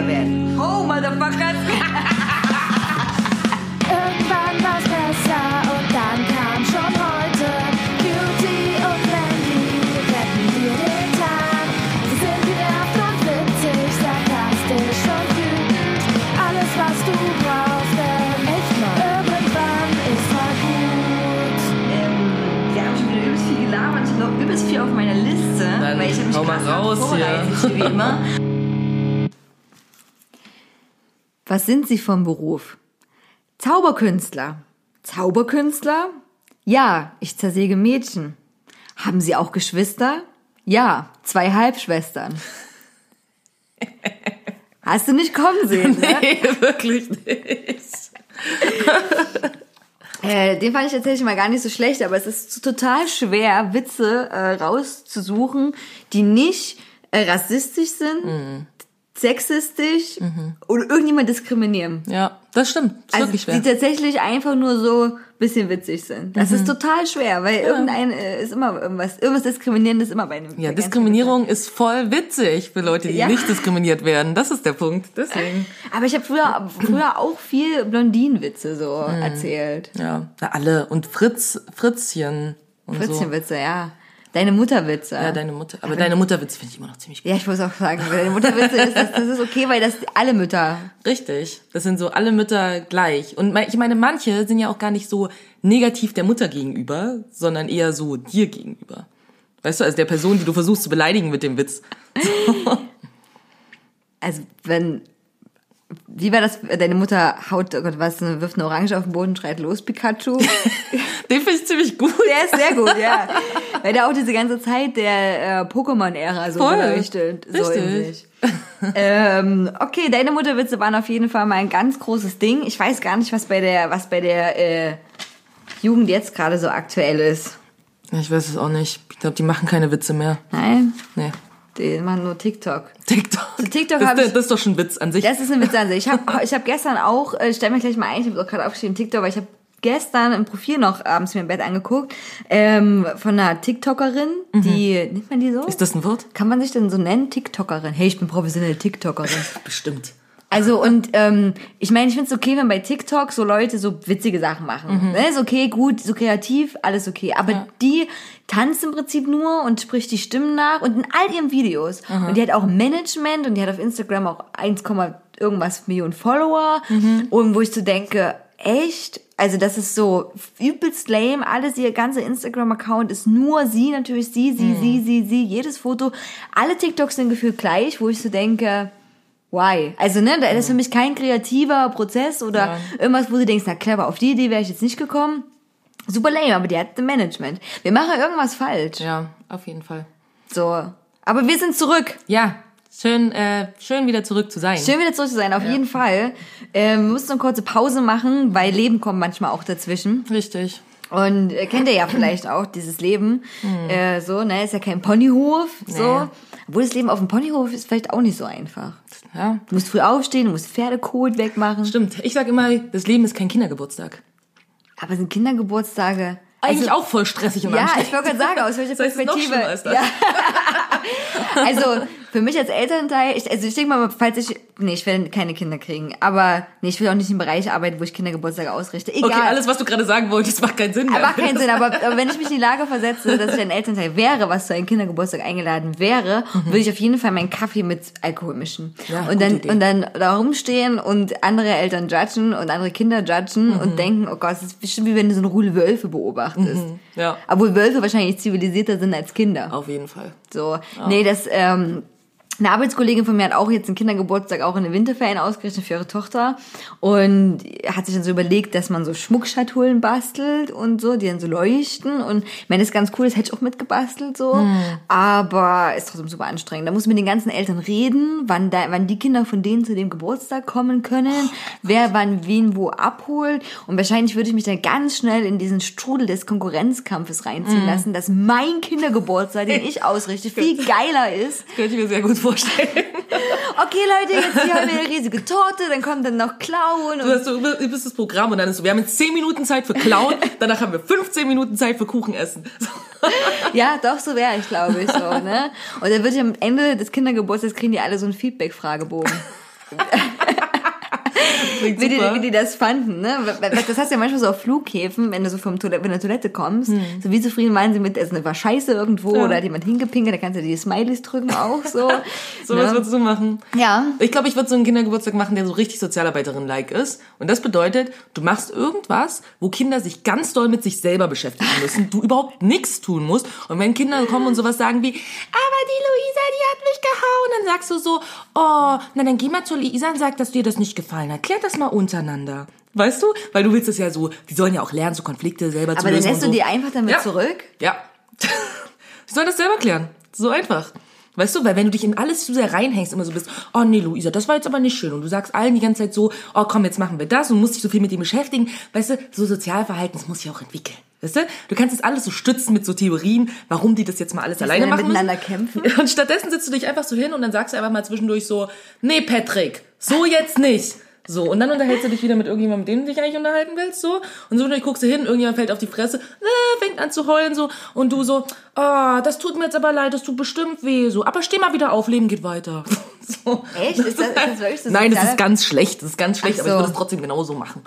kitschiger werden. Oh, Motherfuckers. Irgendwann war's besser und dann kam schon heute. Beauty und Wendy retten dir den Tag. Sie sind genervt und witzig, sarkastisch und wütend. Alles, was du brauchst, denn echt mal irgendwann ist mal gut. Ähm, wir haben schon wieder übelst viel gelabert. Ich habe noch übelst viel auf meiner Liste. Dann weil ich habe mich hau mal krass raus vorbereitet, hier. wie immer. Was sind Sie vom Beruf? Zauberkünstler. Zauberkünstler? Ja, ich zersäge Mädchen. Haben Sie auch Geschwister? Ja, zwei Halbschwestern. Hast du nicht kommen sehen, ne? Nee, wirklich nicht. Äh, den fand ich tatsächlich mal gar nicht so schlecht, aber es ist total schwer, Witze äh, rauszusuchen, die nicht äh, rassistisch sind, sexistisch oder irgendjemand diskriminieren. Ja, das stimmt. Ist Also wirklich die schwer. tatsächlich einfach nur so ein bisschen witzig sind. Das ist total schwer, weil irgendein äh, ist immer irgendwas, irgendwas diskriminierendes ist immer bei einem. Ja, Diskriminierung ist voll witzig für Leute, die Ja. nicht diskriminiert werden. Das ist der Punkt. Deswegen. Aber ich habe früher, früher auch viel Blondinenwitze so Mhm. erzählt. Ja, na, alle. Und Fritz, Fritzchen und so. Fritzchenwitze, ja. Deine Mutterwitze. Ja, deine Mutter. Aber deine Mutterwitz finde ich immer noch ziemlich gut. Ja, ich muss auch sagen, deine Mutterwitze ist, das, das ist okay, weil das alle Mütter. Richtig. Das sind so alle Mütter gleich. Und ich meine, manche sind ja auch gar nicht so negativ der Mutter gegenüber, sondern eher so dir gegenüber. Weißt du, also der Person, die du versuchst zu beleidigen mit dem Witz. Also wenn, wie war das, deine Mutter haut, oh Gott, was, wirft eine Orange auf den Boden, schreit los, Pikachu. Den finde ich ziemlich gut. Der ist sehr gut, ja. Weil der auch diese ganze Zeit der äh, Pokémon-Ära so Voll. beleuchtet. So in sich. ähm, okay, deine Mutterwitze waren auf jeden Fall mal ein ganz großes Ding. Ich weiß gar nicht, was bei der, was bei der äh, Jugend jetzt gerade so aktuell ist. Ich weiß es auch nicht. Ich glaube, die machen keine Witze mehr. Nein, Nee. Die machen nur TikTok. TikTok. TikTok das, ich- das ist doch schon ein Witz an sich. Das ist ein Witz an sich. Ich habe ich hab gestern auch, äh, stell mir gleich mal ein, ich habe auch gerade aufgeschrieben, TikTok, weil ich habe gestern im Profil noch abends mir im Bett angeguckt, ähm, von einer TikTokerin, die, nennt man die so? ist das ein Wort? Kann man sich denn so nennen? TikTokerin. Hey, ich bin professionelle TikTokerin. Bestimmt. Also und ähm, ich meine, ich finde es okay, wenn bei TikTok so Leute so witzige Sachen machen. Ne? Ist okay, gut, so kreativ, alles okay. Aber die tanzt im Prinzip nur und spricht die Stimmen nach und in all ihren Videos. Und die hat auch Management und die hat auf Instagram auch 1, irgendwas Millionen Follower. Und wo ich so denke, echt? Also das ist so übelst lame. Alles, ihr ganzer Instagram-Account ist nur sie, natürlich sie, sie, sie, sie, sie. Jedes Foto. Alle TikToks sind gefühlt gleich, wo ich so denke, why? Also, ne, das ist für mich kein kreativer Prozess oder Ja. irgendwas, wo du denkst, na clever, auf die Idee wäre ich jetzt nicht gekommen. Super lame, aber die hat ein Management. Wir machen irgendwas falsch. Ja, auf jeden Fall. So. Aber wir sind zurück. Ja, schön, äh, schön wieder zurück zu sein. Schön wieder zurück zu sein, auf jeden Fall. Ähm, wir mussten eine kurze Pause machen, weil Leben kommt manchmal auch dazwischen. Richtig. Und äh, kennt ihr ja vielleicht auch dieses Leben. Äh, so, ne, ist ja kein Ponyhof. So. Nee. Obwohl das Leben auf dem Ponyhof ist vielleicht auch nicht so einfach. Ja, Du musst früh aufstehen, du musst Pferdekot wegmachen. stimmt. Ich sag immer, das Leben ist kein Kindergeburtstag. Aber sind Kindergeburtstage. Eigentlich auch voll stressig und Ja, anstrengend. ich wollte gerade sagen, aus welcher Das heißt, es ist noch Perspektive. als das. Ja. Also, für mich als Elternteil, ich, also ich denke mal, falls ich, nee, ich will keine Kinder kriegen, aber nee, ich will auch nicht im Bereich arbeiten, wo ich Kindergeburtstage ausrichte. Egal. Okay, alles, was du gerade sagen wolltest, macht keinen Sinn mehr. Macht keinen Sinn, aber, aber wenn ich mich in die Lage versetze, dass ich ein Elternteil wäre, was zu einem Kindergeburtstag eingeladen wäre, würde ich auf jeden Fall meinen Kaffee mit Alkohol mischen. Mhm. Ja, und dann Idee. und dann da rumstehen und andere Eltern judgen und andere Kinder judgen Mhm. und denken, oh Gott, das ist bestimmt wie wenn du so eine Rudel Wölfe beobachtest. Ja. Obwohl Wölfe wahrscheinlich zivilisierter sind als Kinder. Auf jeden Fall. So, nee, das, ähm, Eine Arbeitskollegin von mir hat auch jetzt einen Kindergeburtstag auch in den Winterferien ausgerichtet für ihre Tochter. Und hat sich dann so überlegt, dass man so Schmuckschatullen bastelt und so, die dann so leuchten. Und ich meine, das ist ganz cool, das hätte ich auch mitgebastelt so, aber ist trotzdem super anstrengend. Da muss man mit den ganzen Eltern reden, wann, da, wann die Kinder von denen zu dem Geburtstag kommen können, wer wann wen wo abholt. Und wahrscheinlich würde ich mich dann ganz schnell in diesen Strudel des Konkurrenzkampfes reinziehen lassen, dass mein Kindergeburtstag, den ich ausrichte, viel geiler ist Könnte ich mir sehr gut vorstellen. okay Leute, jetzt hier haben wir eine riesige Torte, dann kommt dann noch Klauen Du hast so, du bist das Programm und dann ist so, wir haben jetzt 10 Minuten Zeit für Klauen, danach haben wir 15 Minuten Zeit für Kuchen essen. ja, doch, so wäre ich, glaube ich, so, ne? Und dann wird ja am Ende des Kindergeburtstags kriegen die alle so einen Feedback-Fragebogen. Wie die, wie die das fanden, ne? Das hast du ja manchmal so auf Flughäfen, wenn du so vom Toilette, von der Toilette kommst, so wie zufrieden waren sie mit, also war Scheiße irgendwo Hm. Ja. oder hat jemand hingepinkelt, da kannst du die Smileys drücken auch so. So was ne? würdest du machen? Ja. Ich glaube, ich würde so einen Kindergeburtstag machen, der so richtig Sozialarbeiterin-like ist. Und das bedeutet, du machst irgendwas, wo Kinder sich ganz doll mit sich selber beschäftigen müssen, du überhaupt nichts tun musst. Und wenn Kinder kommen und sowas sagen wie, aber die Luisa, die hat mich gehauen, dann sagst du so, oh, na dann geh mal zu Luisa und sag, dass dir das nicht gefallen hat. Klärt das mal untereinander. Weißt du? Weil du willst es ja so, die sollen ja auch lernen, so Konflikte selber zu Aber dann lösen. lässt du so. die einfach damit Ja. zurück? Ja. Sie sollen das selber klären. So einfach. Weißt du, weil wenn du dich in alles zu sehr reinhängst, immer so bist, oh nee, Luisa, das war jetzt aber nicht schön. Und du sagst allen die ganze Zeit so, oh komm, jetzt machen wir das und musst dich so viel mit dem beschäftigen. Weißt du, so Sozialverhalten, das muss sich auch entwickeln. Weißt du, du kannst das alles so stützen mit so Theorien, warum die das jetzt mal alles alleine dann machen miteinander müssen. kämpfen? Und stattdessen sitzt du dich einfach so hin und dann sagst du einfach mal zwischendurch so, nee, Patrick, so jetzt nicht. So, und dann unterhältst du dich wieder mit irgendjemandem, mit dem du dich eigentlich unterhalten willst, so. Und so, dann guckst du hin, irgendjemand fällt auf die Fresse, äh, fängt an zu heulen, so. Und du so, ah, das tut mir jetzt aber leid, das tut bestimmt weh, so. Aber steh mal wieder auf, Leben geht weiter. So. Echt? Ist das, ist das wirklich so Nein, das ist ganz schlecht, das ist ganz schlecht, Ach aber ich so. würde es trotzdem genauso machen.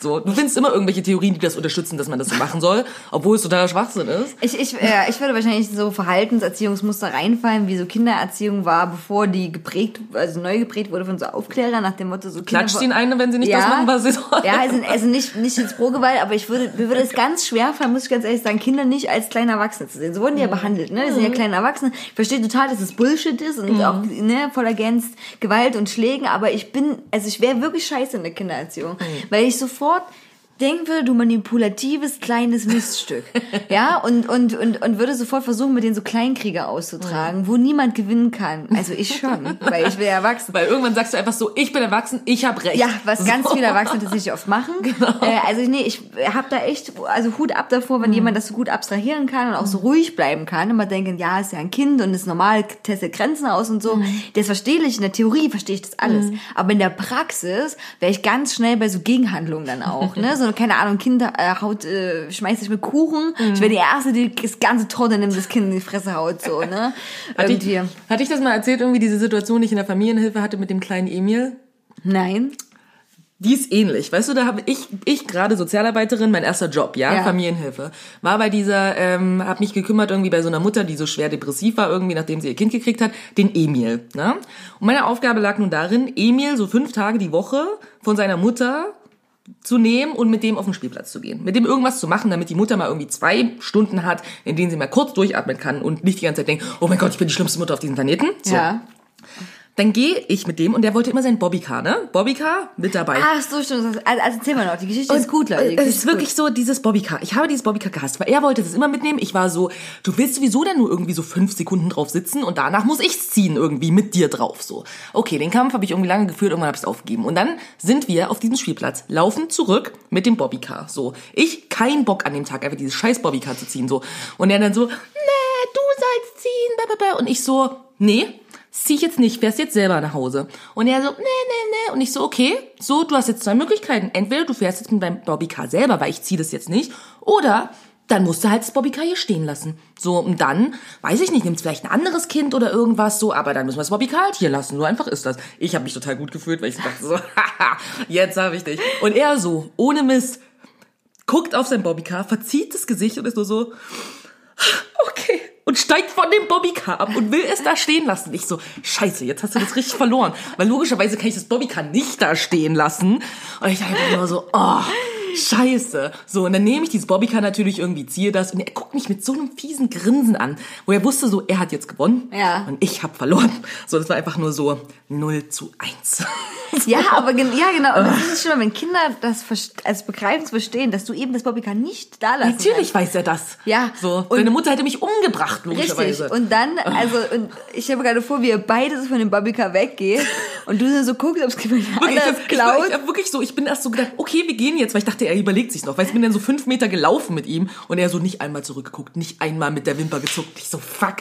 So. Du findest immer irgendwelche Theorien, die das unterstützen, dass man das so machen soll, obwohl es totaler Schwachsinn ist. Ich, ich, äh, ich würde wahrscheinlich so Verhaltenserziehungsmuster reinfallen, wie so Kindererziehung war, bevor die geprägt, also neu geprägt wurde von so Aufklärern nach dem Motto so Kinder Klatscht ihnen eine, wenn sie nicht das machen, was sie sollen. Ja, also, also nicht, nicht jetzt pro Gewalt, aber ich würde, mir würde es ganz schwer fallen, muss ich ganz ehrlich sagen, Kinder nicht als kleine Erwachsene zu sehen. So wurden die ja behandelt, ne? Wir sind ja kleine Erwachsene. Ich verstehe total, dass es Bullshit ist und auch, ne, voll ergänzt Gewalt und Schlägen, aber ich bin, also ich wäre wirklich scheiße in der Kindererziehung, weil ich sofort denken würde, du manipulatives kleines Miststück. ja, und, und, und, und würde sofort versuchen, mit denen so Kleinkrieger auszutragen, wo niemand gewinnen kann. Also ich schon, weil ich will ja erwachsen. Weil irgendwann sagst du einfach so, ich bin erwachsen, ich habe recht. Ja, was ganz So. viele Erwachsene tatsächlich oft machen. Äh, also nee, ich habe da echt, also Hut ab davor, wenn jemand das so gut abstrahieren kann und auch so ruhig bleiben kann. Immer denken, ja, ist ja ein Kind und ist normal, testet Grenzen aus und so. Das verstehe ich, in der Theorie verstehe ich das alles. Aber in der Praxis wäre ich ganz schnell bei so Gegenhandlungen dann auch. Ne? So, keine Ahnung, Kind äh, haut, äh, schmeißt sich mit Kuchen. Ich wäre die Erste, die das ganze Torte nimmt, das Kind in die Fresse haut. So, ne? Hatte ich, Irgendwie. hatte ich das mal erzählt, irgendwie diese Situation, die ich in der Familienhilfe hatte mit dem kleinen Emil? Nein. Die ist ähnlich, weißt du, da habe ich, ich gerade Sozialarbeiterin, mein erster Job, ja, Ja. Familienhilfe, war bei dieser, ähm, habe mich gekümmert irgendwie bei so einer Mutter, die so schwer depressiv war, irgendwie nachdem sie ihr Kind gekriegt hat, den Emil, ne? Und meine Aufgabe lag nun darin, Emil so fünf Tage die Woche von seiner Mutter zu nehmen und mit dem auf den Spielplatz zu gehen. Mit dem irgendwas zu machen, damit die Mutter mal irgendwie zwei Stunden hat, in denen sie mal kurz durchatmen kann und nicht die ganze Zeit denkt, oh mein Gott, ich bin die schlimmste Mutter auf diesem Planeten. So. Ja. Dann gehe ich mit dem und der wollte immer sein Bobbycar, ne? Bobbycar mit dabei. Ach so, stimmt. Also, also erzähl mal noch, die Geschichte ist gut, Leute. Es ist wirklich so, dieses Bobbycar. Ich habe dieses Bobbycar gehasst, weil er wollte das immer mitnehmen. Ich war so, du willst sowieso dann nur irgendwie so fünf Sekunden drauf sitzen und danach muss ich's ziehen irgendwie mit dir drauf. So, okay, den Kampf habe ich irgendwie lange geführt, irgendwann habe ich es aufgegeben. Und dann sind wir auf diesem Spielplatz, laufen zurück mit dem Bobbycar. So, ich kein Bock an dem Tag einfach dieses scheiß Bobbycar zu ziehen. So und er dann so, nee, du sollst ziehen, und ich so, nee. Zieh ich jetzt nicht, fährst jetzt selber nach Hause. Und er so, nee, nee, nee. Und ich so, okay, so, du hast jetzt zwei Möglichkeiten. Entweder du fährst jetzt mit deinem Bobbycar selber, weil ich zieh das jetzt nicht. Oder dann musst du halt das Bobbycar hier stehen lassen. So, und dann, weiß ich nicht, nimmst vielleicht ein anderes Kind oder irgendwas so, aber dann müssen wir das Bobbycar halt hier lassen. So einfach ist das. Ich habe mich total gut gefühlt, weil ich dachte so, haha, jetzt habe ich dich. Und er so, ohne Mist, guckt auf sein Bobbycar, verzieht das Gesicht und ist nur so, okay. Und steigt von dem Bobbycar ab und will es da stehen lassen. Ich so, scheiße, jetzt hast du das richtig verloren. Weil logischerweise kann ich das Bobbycar nicht da stehen lassen. Und ich dachte nur so, oh, scheiße. So, und dann nehme ich dieses Bobbycar natürlich irgendwie, ziehe das und er guckt mich mit so einem fiesen Grinsen an, wo er wusste so, er hat jetzt gewonnen Ja. und ich habe verloren. So, das war einfach nur so 0 zu 1. Ja, aber gen ja, genau. Und das ist schon mal, wenn Kinder das als begreifen, verstehen, dass du eben das Bobbycar nicht da lassen Natürlich weiß er das. Ja. So, Und- deine Mutter hätte mich umgebracht, Richtig. logischerweise. Und dann, also, und ich habe gerade vor, wie ihr beide so von dem Bobbycar weggeht und du so guckst, ob es jemand anders das, ich, klaut. ich hab wirklich so, ich bin erst so gedacht, okay, wir gehen jetzt, weil ich dachte, er überlegt sich noch. Weil ich bin dann so fünf Meter gelaufen mit ihm und er so nicht einmal zurückgeguckt, nicht einmal mit der Wimper gezuckt. Ich so, fuck.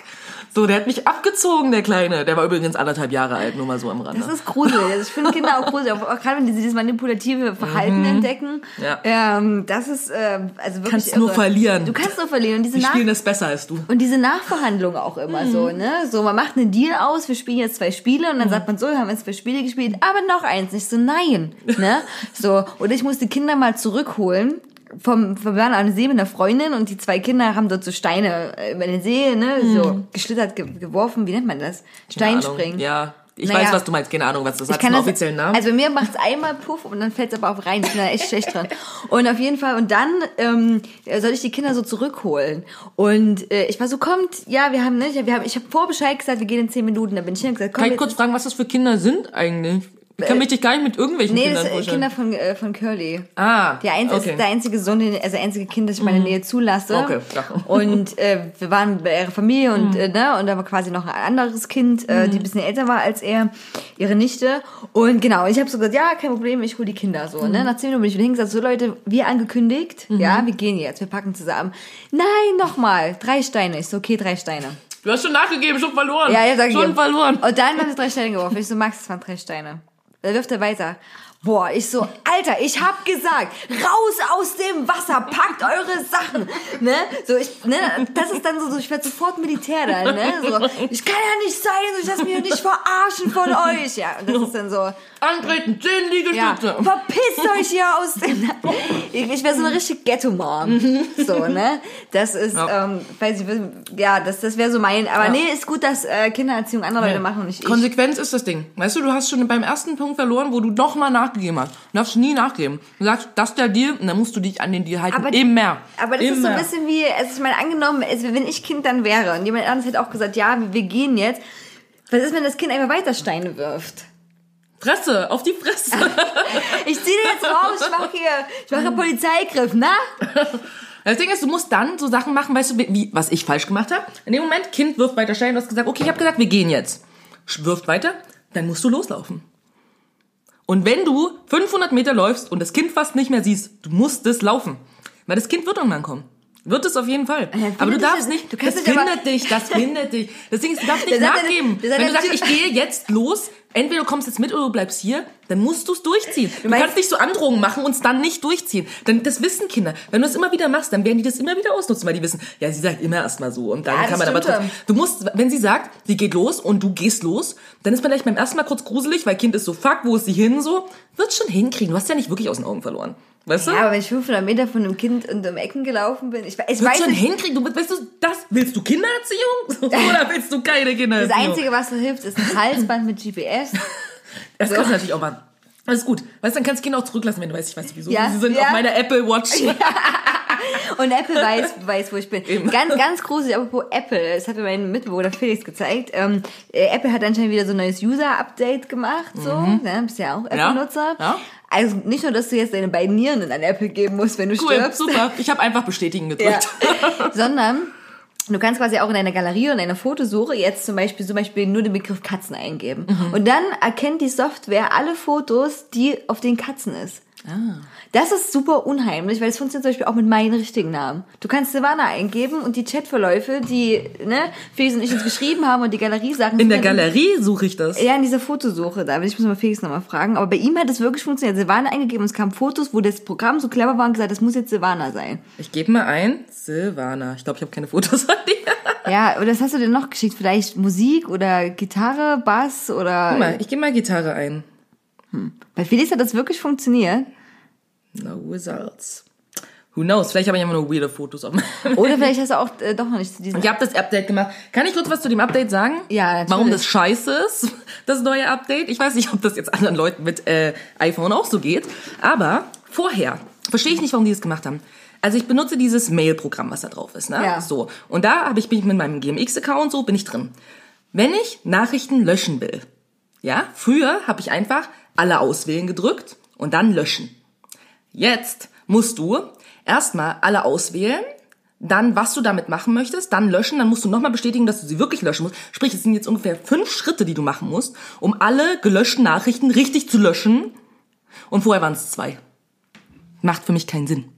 So, der hat mich abgezogen, der Kleine. Der war übrigens anderthalb Jahre alt, nur mal so am Rande. Das ist gruselig. Also ich finde Kinder auch gruselig, auch, gerade wenn die dieses manipulative Verhalten entdecken. Mhm. Ja. Ähm, das ist ähm, also wirklich. Kannst nur irre. verlieren. Du kannst nur verlieren. Und diese, Die Nach spielen das besser als du. und diese Nachverhandlung auch immer so, Mhm. ne? So, man macht einen Deal aus, wir spielen jetzt zwei Spiele und dann sagt man so, wir haben jetzt zwei Spiele gespielt, aber noch eins. Nicht so, nein, ne? So, oder ich muss die Kinder mal zurückholen. Vom, wir waren an See mit einer Freundin und die zwei Kinder haben dort so Steine äh, über den See, ne, so geschlittert, ge geworfen, wie nennt man das? Steinspringen. Ja. Ich Naja. weiß, was du meinst. Keine Ahnung, was das hat. einen offiziellen Namen. Also bei mir macht's einmal Puff und dann fällt's aber auch rein. Ich bin da echt schlecht dran. Und auf jeden Fall, und dann ähm, soll ich die Kinder so zurückholen. Und äh, ich war so, kommt, ja, wir haben, ne, wir haben, ich habe vor Bescheid gesagt, wir gehen in zehn Minuten. Da bin ich hin und gesagt, komm, Kann ich kurz fragen, was das für Kinder sind eigentlich? Ich kann mich dich gar nicht mit irgendwelchen Nee, Kindern das sind. Kinder von, äh, von Curly. ah, Der einzige, okay. ist der einzige Sohn, also der einzige Kind, das ich meine Nähe zulasse. Okay, ja. Und äh, wir waren bei ihrer Familie und äh, ne, und da war quasi noch ein anderes Kind, äh, die ein bisschen älter war als er, ihre Nichte. Und genau, ich habe so gesagt, ja, kein Problem, ich hole die Kinder so. Ne? Nach zehn Minuten bin ich wieder hingesagt, so Leute, wie angekündigt, ja, wir gehen jetzt, wir packen zusammen. Nein, nochmal, drei Steine. Ich so, okay, drei Steine. Du hast schon nachgegeben, schon verloren. Ja, ja, sag ich Schon verloren. Und dann haben sie drei Steine geworfen. Ich so, Max, das waren drei Steine. Da wirft er weiter. Boah, ich so, Alter, ich hab gesagt, raus aus dem Wasser, packt eure Sachen, ne? So, ich, ne, das ist dann so, so ich werde sofort Militär dann, ne? So, ich kann ja nicht sein, so, ich lass mich ja nicht verarschen von euch, ja. Und das ist dann so, Antreten, zehn ja, Liegestütze. verpisst euch hier aus dem, ich, ich wäre so eine richtige Ghetto-Mom, so, ne? Das ist, Ja. ähm, weiß ich, ja, das, das wäre so mein, aber nee, ist gut, dass äh, Kindererziehung andere Leute machen und nicht ich. Konsequenz ist das Ding. Weißt du, du hast schon beim ersten Punkt verloren, wo du nochmal nachgegeben hast. Du darfst nie nachgeben. Du sagst, das ist der Deal, und dann musst du dich an den Deal halten. Aber- Immer. Aber das Immer. ist so ein bisschen wie, also ich meine, angenommen, also wenn ich Kind dann wäre und jemand anderes hätte auch gesagt, ja, wir, gehen jetzt. Was ist, wenn das Kind einfach weiter Steine wirft? Fresse, auf die Fresse. Ich ziehe den jetzt raus, ich mache hier, ich mache Polizeigriff, na? Das Ding ist, du musst dann so Sachen machen, weißt du, wie, was ich falsch gemacht habe. In dem Moment, Kind wirft weiter Stein, du hast gesagt, okay, ich habe gesagt, wir gehen jetzt. Wirft weiter, dann musst du loslaufen. Und wenn du 500 Meter läufst und das Kind fast nicht mehr siehst, du musst es laufen. Weil das Kind wird irgendwann kommen. Wird es auf jeden Fall. Ja, aber du darfst nicht, du das findet dich, das findet dich. Das Ding ist, du darfst nicht Das eine- nachgeben. hat Wenn du eine sagst, ich gehe jetzt los, entweder du kommst jetzt mit oder du bleibst hier, dann musst du es durchziehen. Du, meinst- kannst nicht so Androhungen machen und es dann nicht durchziehen. Denn das wissen Kinder. Wenn du es immer wieder machst, dann werden die das immer wieder ausnutzen, weil die wissen, ja, sie sagt immer erstmal so und dann Ja, kann man aber trotzdem. Du musst, wenn sie sagt, sie geht los und du gehst los, dann ist man vielleicht beim ersten Mal kurz gruselig, weil Kind ist so, fuck, wo ist sie hin so? Wird schon hinkriegen. Du hast ja nicht wirklich aus den Augen verloren. Weißt du? Ja, aber wenn ich 500 Meter von einem Kind in um Ecken gelaufen bin, ich, ich Wird weiß schon nicht, hinkriegen. Du, weißt du, das, willst du Kindererziehung? Oder willst du keine Kindererziehung? das Einzige, was so hilft, ist ein Halsband mit GPS. Das kannst du natürlich auch machen. Alles gut. Weißt du, dann kannst du Kinder auch zurücklassen, wenn du weißt, ich weiß wieso. Ja, Sie sind ja. auf meiner Apple Watch. Und Apple weiß, weiß, wo ich bin. Eben. Ganz, ganz gruselig, apropos Apple. Das hat mir mein Mitbewohner Felix gezeigt. Ähm, äh, Apple hat anscheinend wieder so ein neues User-Update gemacht, so. Ne, bist ja auch Apple-Nutzer. Mhm. Ja. Also nicht nur, dass du jetzt deine beiden Nieren an Apple geben musst, wenn du Cool, stirbst. super. Ich habe einfach bestätigen Ja. gedrückt. Sondern du kannst quasi auch in deiner Galerie und deiner Fotosuche jetzt zum Beispiel, zum Beispiel nur den Begriff Katzen eingeben. Mhm. Und dann erkennt die Software alle Fotos, die auf den Katzen ist. Ah. Das ist super unheimlich, weil es funktioniert zum Beispiel auch mit meinen richtigen Namen. Du kannst Silvana eingeben und die Chatverläufe, die ne, Felix und ich uns geschrieben haben und die Galerie-Sachen. In der Galerie suche ich das. Ja, in dieser Fotosuche da. Ich muss mal Felix nochmal fragen. Aber bei ihm hat es wirklich funktioniert. Silvana eingegeben und es kamen Fotos, wo das Programm so clever war und gesagt, das muss jetzt Silvana sein. Ich gebe mal ein. Silvana. Ich glaube, ich habe keine Fotos von dir. Ja, oder was hast du denn noch geschickt? Vielleicht Musik oder Gitarre, Bass oder. Guck mal, ich gebe mal Gitarre ein. Bei Felix hat das wirklich funktioniert. No results. Who knows? Vielleicht habe ich immer nur weirde Fotos auf meinem Oder vielleicht hast du auch äh, doch noch nicht zu diesem. Ich habe das Update gemacht. Kann ich kurz was zu dem Update sagen? Ja, natürlich. Warum das scheiße ist, das neue Update? Ich weiß nicht, ob das jetzt anderen Leuten mit äh, iPhone auch so geht. Aber vorher verstehe ich nicht, warum die das gemacht haben. Also ich benutze dieses Mail-Programm, was da drauf ist, ne? Ja. So. Und da habe ich, bin ich mit meinem GMX-Account so, bin ich drin. Wenn ich Nachrichten löschen will, ja, früher habe ich einfach alle auswählen gedrückt und dann löschen. Jetzt musst du erstmal alle auswählen, dann was du damit machen möchtest, dann löschen, dann musst du nochmal bestätigen, dass du sie wirklich löschen musst. Sprich, es sind jetzt ungefähr fünf Schritte, die du machen musst, um alle gelöschten Nachrichten richtig zu löschen. Und vorher waren es zwei. Macht für mich keinen Sinn.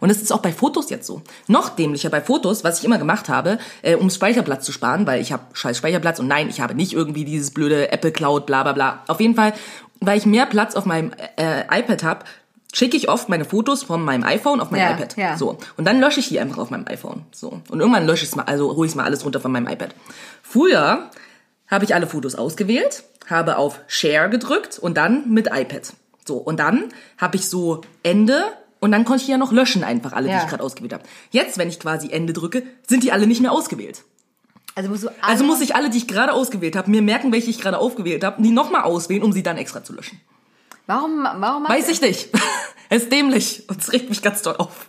Und das ist auch bei Fotos jetzt so. Noch dämlicher bei Fotos, was ich immer gemacht habe, äh, um Speicherplatz zu sparen, weil ich habe scheiß Speicherplatz und nein, ich habe nicht irgendwie dieses blöde Apple Cloud, bla bla bla. Auf jeden Fall, weil ich mehr Platz auf meinem äh, iPad habe, schicke ich oft meine Fotos von meinem iPhone auf mein Ja, iPad. ja. So. Und dann lösche ich die einfach auf meinem iPhone. So. Und irgendwann lösche ich es mal, also hole ich mal alles runter von meinem iPad. Früher habe ich alle Fotos ausgewählt, habe auf Share gedrückt und dann mit iPad. So, und dann habe ich so Ende und dann konnte ich ja noch löschen einfach alle, die Ja. ich gerade ausgewählt habe. Jetzt, wenn ich quasi Ende drücke, sind die alle nicht mehr ausgewählt. Also musst du alle, Also muss ich alle, die ich gerade ausgewählt habe, mir merken, welche ich gerade aufgewählt habe, die nochmal auswählen, um sie dann extra zu löschen. Warum, warum Weiß ich nicht. es ist dämlich und es regt mich ganz doll auf.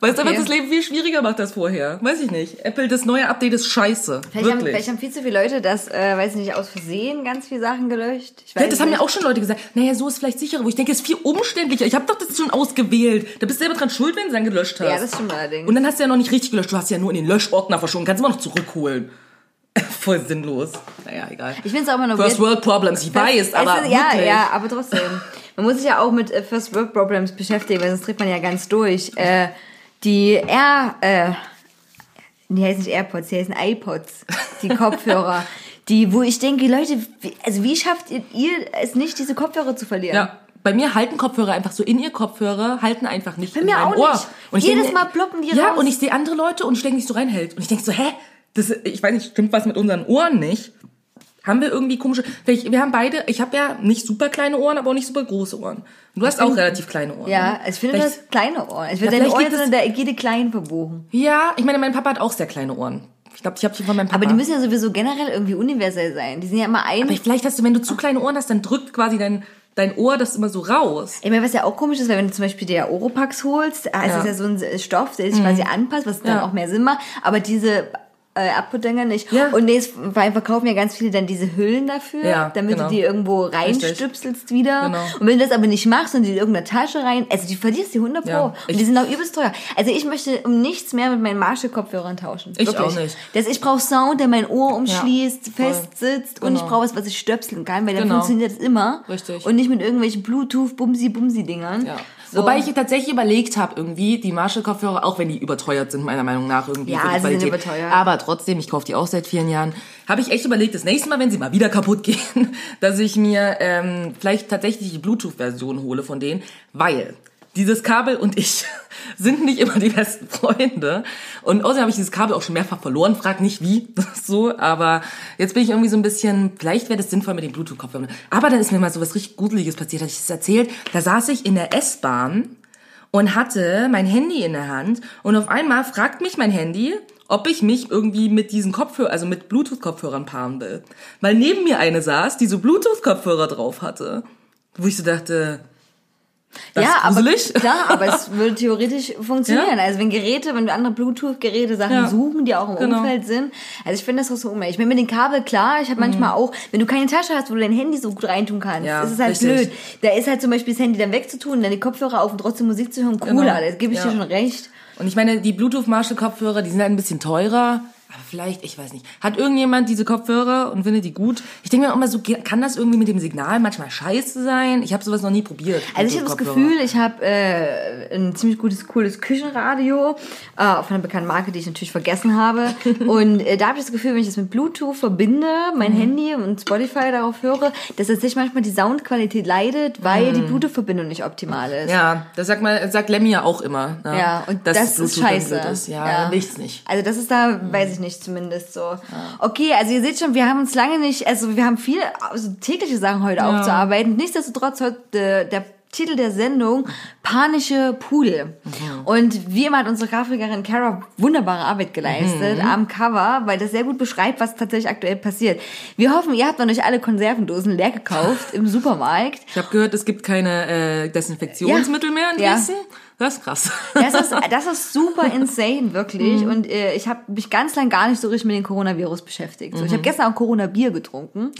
Weißt du, Okay. was das Leben viel schwieriger macht als vorher? Weiß ich nicht. Apple, das neue Update ist scheiße. Vielleicht haben, vielleicht haben viel zu viele Leute das, äh, weiß ich nicht, aus Versehen ganz viele Sachen gelöscht. Ich weiß Ja, das haben mir auch schon Leute gesagt. Naja, so ist vielleicht sicherer. Wo ich denke, es ist viel umständlicher. Ich habe doch das schon ausgewählt. Da bist du selber dran schuld, wenn du dann gelöscht hast. Ja, das stimmt allerdings. Und dann hast du ja noch nicht richtig gelöscht. Du hast ja nur in den Löschordner verschoben. Kannst immer noch zurückholen. Voll sinnlos. Naja, egal. Ich finde es auch immer nur First World Problems. Ich weiß, aber ist, ja, wirklich. ja, aber trotzdem. Man muss sich ja auch mit äh, First World Problems beschäftigen, weil sonst dreht man ja ganz durch. Äh, die Air, äh, die heißen nicht AirPods, die heißen iPods, die Kopfhörer. Die, wo ich denke, Leute, wie, also wie schafft ihr, ihr es nicht, diese Kopfhörer zu verlieren? Ja. Bei mir halten Kopfhörer einfach so in ihr Kopfhörer, halten einfach nicht Bei in mir meinem auch Ohr. nicht. Und Jedes denke, Mal ploppen die Ja, raus. und ich sehe andere Leute und stecken nicht so reinhält. Und ich denke so, hä? Das, ich weiß nicht, stimmt was mit unseren Ohren nicht? Haben wir irgendwie komische, vielleicht, wir haben beide, ich habe ja nicht super kleine Ohren, aber auch nicht super große Ohren. Du hast auch relativ kleine Ohren. Ja, ne? also ich finde Vielleicht- das kleine Ohren. Ich will Ja, deine Ohren sind es- in der Ägide klein verbuchen. Ja, ich meine, mein Papa hat auch sehr kleine Ohren. Ich glaube, ich habe die von meinem Papa. Aber die müssen ja sowieso generell irgendwie universell sein. Die sind ja immer ein. Aber vielleicht hast du, wenn du zu kleine Ohren hast, dann drückt quasi dein, dein Ohr das immer so raus. Ich meine, was ja auch komisch ist, weil wenn du zum Beispiel dir Oropax holst, da ist Ja. Mhm. es ja so ein Stoff, der sich quasi anpasst, was dann Ja. auch mehr Sinn macht. Aber diese äh, Abputdinger nicht. Ja. Und nee, es vor allem verkaufen ja ganz viele dann diese Hüllen dafür, Ja, damit genau. du die irgendwo reinstüpselst wieder. Genau. Und wenn du das aber nicht machst und die in irgendeine Tasche rein, also die verlierst die 100 Pro. Ja, und die sind auch übelst teuer. Also ich möchte um nichts mehr mit meinen Marshall-Kopfhörern tauschen. Ich Wirklich. auch nicht. Das, ich brauche Sound, der mein Ohr umschließt, voll. fest sitzt und ich Genau. brauche was, was ich stöpseln kann, weil dann Genau. funktioniert das immer. Richtig. Und nicht mit irgendwelchen Bluetooth-Bumsi-Bumsi-Dingern. Ja. So. Wobei ich tatsächlich überlegt habe, irgendwie die Marshall-Kopfhörer, auch wenn die überteuert sind, meiner Meinung nach irgendwie Ja, für die sind Qualität. überteuert. Aber trotzdem, ich kaufe die auch seit vielen Jahren. Habe ich echt überlegt, das nächste Mal, wenn sie mal wieder kaputt gehen, dass ich mir ähm, vielleicht tatsächlich die Bluetooth-Version hole von denen, weil dieses Kabel und ich sind nicht immer die besten Freunde. Und außerdem habe ich dieses Kabel auch schon mehrfach verloren. Frag nicht wie, so. Aber jetzt bin ich irgendwie so ein bisschen, vielleicht wäre das sinnvoll mit den Bluetooth-Kopfhörern. Aber dann ist mir mal so was richtig Gruseliges passiert. Hatte ich das erzählt? Da saß ich in der S-Bahn und hatte mein Handy in der Hand. Und auf einmal fragt mich mein Handy, ob ich mich irgendwie mit diesen Kopfhörern, also mit Bluetooth-Kopfhörern paaren will. Weil neben mir eine saß, die so Bluetooth-Kopfhörer drauf hatte. Wo ich so dachte, das ja, aber klar, aber es würde theoretisch funktionieren. Ja. Also wenn Geräte, wenn andere Bluetooth-Geräte Sachen Ja. suchen, die auch im Genau. Umfeld sind. Also ich finde das auch so umwelt. Ich bin mit den Kabel klar. Ich habe manchmal auch, wenn du keine Tasche hast, wo du dein Handy so gut reintun kannst, Mhm. Ja, ist es halt richtig. blöd. Da ist halt zum Beispiel das Handy dann wegzutun, dann die Kopfhörer auf und trotzdem Musik zu hören, cooler. Genau. Das gebe ich Ja. dir schon recht. Und ich meine, die Bluetooth-Marshall-Kopfhörer, die sind halt ein bisschen teurer. Aber vielleicht, ich weiß nicht. Hat irgendjemand diese Kopfhörer und findet die gut? Ich denke mir auch immer so, kann das irgendwie mit dem Signal manchmal scheiße sein? Ich habe sowas noch nie probiert. Also ich habe das. Gefühl, ich habe äh, ein ziemlich gutes, cooles Küchenradio äh, von einer bekannten Marke, die ich natürlich vergessen habe. und äh, da habe ich das Gefühl, wenn ich das mit Bluetooth verbinde, mein Mhm. Handy und Spotify darauf höre, dass tatsächlich manchmal die Soundqualität leidet, weil die Bluetooth-Verbindung nicht optimal ist. Mhm. Ja, das sagt, mal, sagt Lemmy ja auch immer. Ne? Ja, und Dass das ist scheiße. Ist. Ja, will ich's nicht. Also das ist da, weiß ich nicht, zumindest so. Okay, also ihr seht schon, wir haben uns lange nicht, also wir haben viele also tägliche Sachen heute aufzuarbeiten. Nichtsdestotrotz heute äh, der Titel der Sendung Panische Pudel. Und wie immer hat unsere Grafikerin Cara wunderbare Arbeit geleistet am Cover, weil das sehr gut beschreibt, was tatsächlich aktuell passiert. Wir hoffen, ihr habt noch nicht alle Konservendosen leer gekauft im Supermarkt. Ich habe gehört, es gibt keine äh, Desinfektionsmittel Ja. mehr in Ja. Das ist krass. Das ist, das ist super insane, wirklich. Und äh, ich habe mich ganz lang gar nicht so richtig mit dem Coronavirus beschäftigt. So, ich habe gestern auch Corona-Bier getrunken,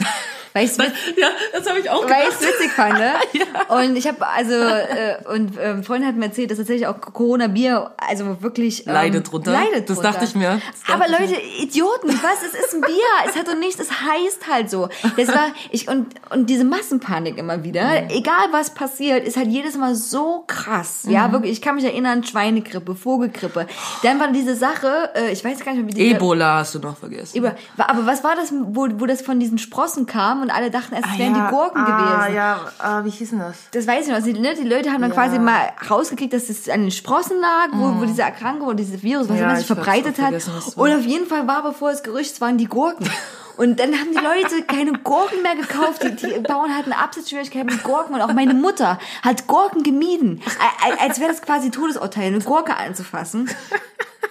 weil ich ja, das habe ich auch weil ich es witzig fand. Ne? Und ich habe also äh, und ähm, Freundin hat mir erzählt, dass tatsächlich auch Corona Bier also wirklich ähm, Leidet drunter. Leidet Das drunter. dachte ich mir. Das Aber dachte ich Leute, Idioten, was? Es ist ein Bier. Es hat doch nichts. Es heißt halt so. Das war ich und und diese Massenpanik immer wieder. Mhm. Egal was passiert, ist halt jedes Mal so krass. Ja, Mhm. wirklich. Ich kann mich erinnern, Schweinegrippe, Vogelgrippe. Dann war diese Sache. Äh, ich weiß gar nicht mehr, wie die Ebola hast du noch vergessen. über, aber was war das, wo, wo das von diesen Sprossen kam und alle dachten, es wären die Gurken ah, gewesen? Ja, ah, wie hieß denn das? Das weiß ich noch. Die, ne, die Leute haben dann quasi mal rausgekriegt, dass es an den Sprossen lag, wo, wo diese Erkrankung oder dieses Virus, was Ja, immer sich verbreitet hat. es. Und auf jeden Fall war, bevor es Gerücht waren, die Gurken. Und dann haben die Leute keine Gurken mehr gekauft. Die, die Bauern hatten Absatzschwierigkeiten mit Gurken. Und auch meine Mutter hat Gurken gemieden. Als wäre das quasi Todesurteil, eine Gurke anzufassen.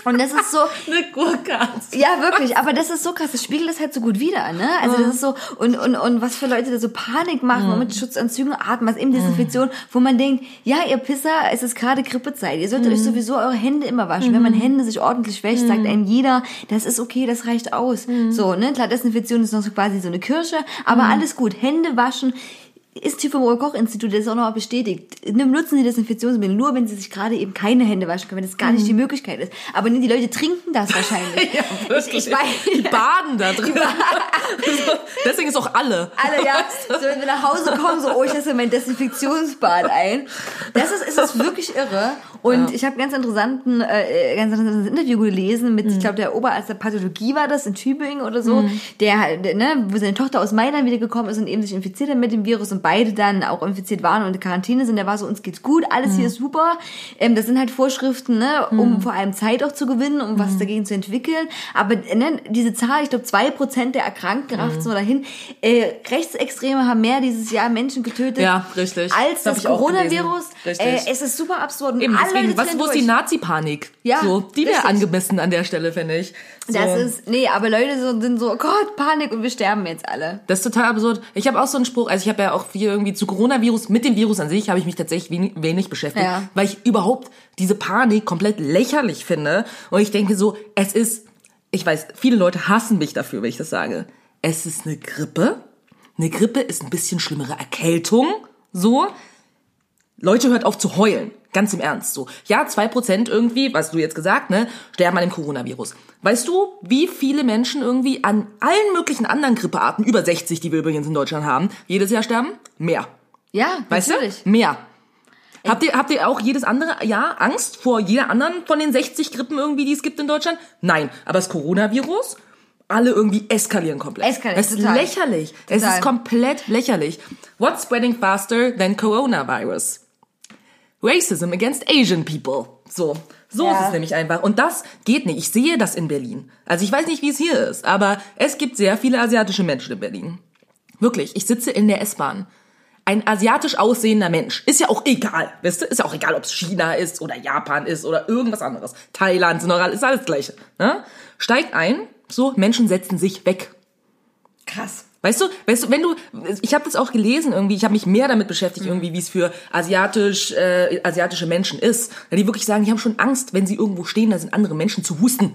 Und das ist so, Eine Gurke. ja, wirklich, aber das ist so krass, das spiegelt das halt so gut wieder, ne? Also das ist so, und, und, und was für Leute da so Panik machen und mit Schutzanzügen atmen, was eben Desinfektion, wo man denkt, ja, ihr Pisser, es ist gerade Grippezeit, ihr solltet euch sowieso eure Hände immer waschen. Wenn man Hände sich ordentlich wäscht, sagt einem jeder, das ist okay, das reicht aus. So, ne? Klar, Desinfektion ist noch so quasi so eine Kirsche, aber alles gut, Hände waschen, Institut vom Robert-Koch-Institut, das ist auch noch mal bestätigt. Nutzen Sie Desinfektionsmittel nur, wenn Sie sich gerade eben keine Hände waschen können, wenn das gar nicht die Möglichkeit ist. Aber die Leute trinken das wahrscheinlich. Ja, ich, ich weiß, Die baden da drin. Deswegen ist auch alle. alle, ja, so wenn wir nach Hause kommen, so, oh, ich lasse mein Desinfektionsbad ein. Das ist, ist das wirklich irre. Und ich habe ganz interessanten, äh, ganz interessantes Interview gelesen mit, ich glaube, der Oberarzt der Pathologie war das in Tübingen oder so, der halt, ne, wo seine Tochter aus Mailand wiedergekommen ist und eben sich infiziert hat mit dem Virus und beide dann auch infiziert waren und in Quarantäne sind. Der war so, uns geht's gut, alles hier ist super. Ähm, das sind halt Vorschriften, ne, um vor allem Zeit auch zu gewinnen, um was dagegen zu entwickeln. Aber ne, diese Zahl, ich glaube, zwei Prozent der Erkrankten raffen so dahin. Äh, Rechtsextreme haben mehr dieses Jahr Menschen getötet. Ja, richtig. Als Das das Coronavirus. Äh, es ist super absurd. Und Eben, alle deswegen, was, wo ist die. Nazi-Panik? Ja, so, die wäre angemessen an der Stelle, finde ich. So. Das ist, nee, aber Leute so, sind so, oh Gott, Panik und wir sterben jetzt alle. Das ist total absurd. Ich habe auch so einen Spruch, also ich habe ja auch viel irgendwie zu Coronavirus, mit dem Virus an sich habe ich mich tatsächlich wenig, wenig beschäftigt, Ja. weil ich überhaupt diese Panik komplett lächerlich finde. Und ich denke so, es ist, ich weiß, viele Leute hassen mich dafür, wenn ich das sage. Es ist eine Grippe. Eine Grippe ist ein bisschen schlimmere Erkältung, so. Leute, hört auf zu heulen. Ganz im Ernst, so. Ja, zwei Prozent irgendwie, was du jetzt gesagt, ne, sterben an dem Coronavirus. Weißt du, wie viele Menschen irgendwie an allen möglichen anderen Grippearten, über 60, die wir übrigens in Deutschland haben, jedes Jahr sterben? Mehr. Ja, Weißt natürlich. du? Mehr. Habt ihr, habt ihr auch jedes andere Jahr Angst vor jeder anderen von den 60 Grippen irgendwie, die es gibt in Deutschland? Nein. Aber das Coronavirus, alle irgendwie eskalieren komplett. Eskalieren, Es ist total. lächerlich. Es Total. ist komplett lächerlich. What's spreading faster than coronavirus? Racism against Asian people. So. So Ja. ist es nämlich einfach. Und das geht nicht. Ich sehe das in Berlin. Also ich weiß nicht, wie es hier ist, aber es gibt sehr viele asiatische Menschen in Berlin. Wirklich. Ich sitze in der S-Bahn. Ein asiatisch aussehender Mensch. Ist ja auch egal. Weißt du? Ist ja auch egal, ob es China ist oder Japan ist oder irgendwas anderes. Thailand, sind ist alles Gleiche. Ne? Steigt ein. So, Menschen setzen sich weg. Krass. Weißt du, weißt du, wenn du, ich habe das auch gelesen irgendwie, ich habe mich mehr damit beschäftigt irgendwie, wie es für asiatisch, äh, asiatische Menschen ist, die wirklich sagen, die haben schon Angst, wenn sie irgendwo stehen, da sind andere Menschen zu husten.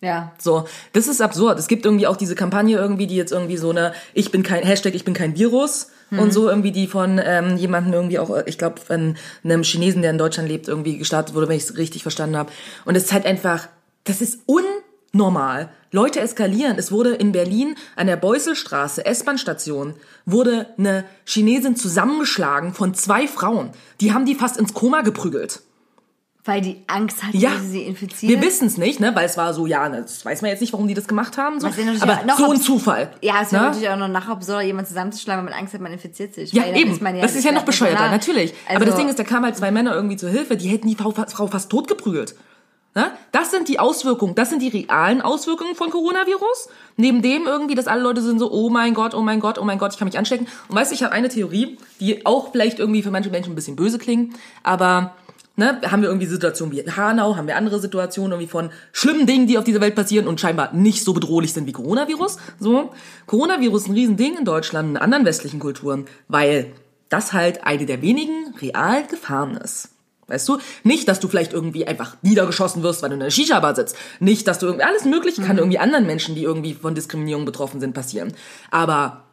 Ja. So, das ist absurd. Es gibt irgendwie auch diese Kampagne irgendwie, die jetzt irgendwie so eine, ich bin kein Hashtag, ich bin kein Virus und so irgendwie die von ähm, jemandem irgendwie auch, ich glaube von einem Chinesen, der in Deutschland lebt, irgendwie gestartet wurde, wenn ich es richtig verstanden habe. Und es ist halt einfach, das ist unnormal. Leute eskalieren. Es wurde in Berlin an der Beusselstraße, S-Bahn-Station, wurde eine Chinesin zusammengeschlagen von zwei Frauen. Die haben die fast ins Koma geprügelt. Weil die Angst hat, Ja, dass sie infiziert. wir wissen es nicht, ne, weil es war so, ja, ne, das weiß man jetzt nicht, warum die das gemacht haben, so. Ja aber so ein Zufall. Ja, es wäre ne? natürlich auch noch nachher absurd, jemand zusammenzuschlagen, weil man Angst hat, man infiziert sich. Ja, eben. ist man das ist ja noch bescheuerter, natürlich. Aber Also- das Ding ist, da kamen halt zwei Männer irgendwie zur Hilfe, die hätten die Frau, Frau fast totgeprügelt. Ne? Das sind die Auswirkungen, das sind die realen Auswirkungen von Coronavirus. Neben dem irgendwie, dass alle Leute sind so, oh mein Gott, oh mein Gott, oh mein Gott, ich kann mich anstecken. Und weißt du, ich habe eine Theorie, die auch vielleicht irgendwie für manche Menschen ein bisschen böse klingt, aber ne, haben wir irgendwie Situationen wie Hanau, haben wir andere Situationen irgendwie von schlimmen Dingen, die auf dieser Welt passieren und scheinbar nicht so bedrohlich sind wie Coronavirus. So, Coronavirus ist ein Riesending in Deutschland und in anderen westlichen Kulturen, weil das halt eine der wenigen real Gefahren ist. Weißt du? Nicht, dass du vielleicht irgendwie einfach niedergeschossen wirst, weil du in einer Shisha-Bar sitzt. Nicht, dass du irgendwie, alles Mögliche kann irgendwie anderen Menschen, die irgendwie von Diskriminierung betroffen sind, passieren. Aber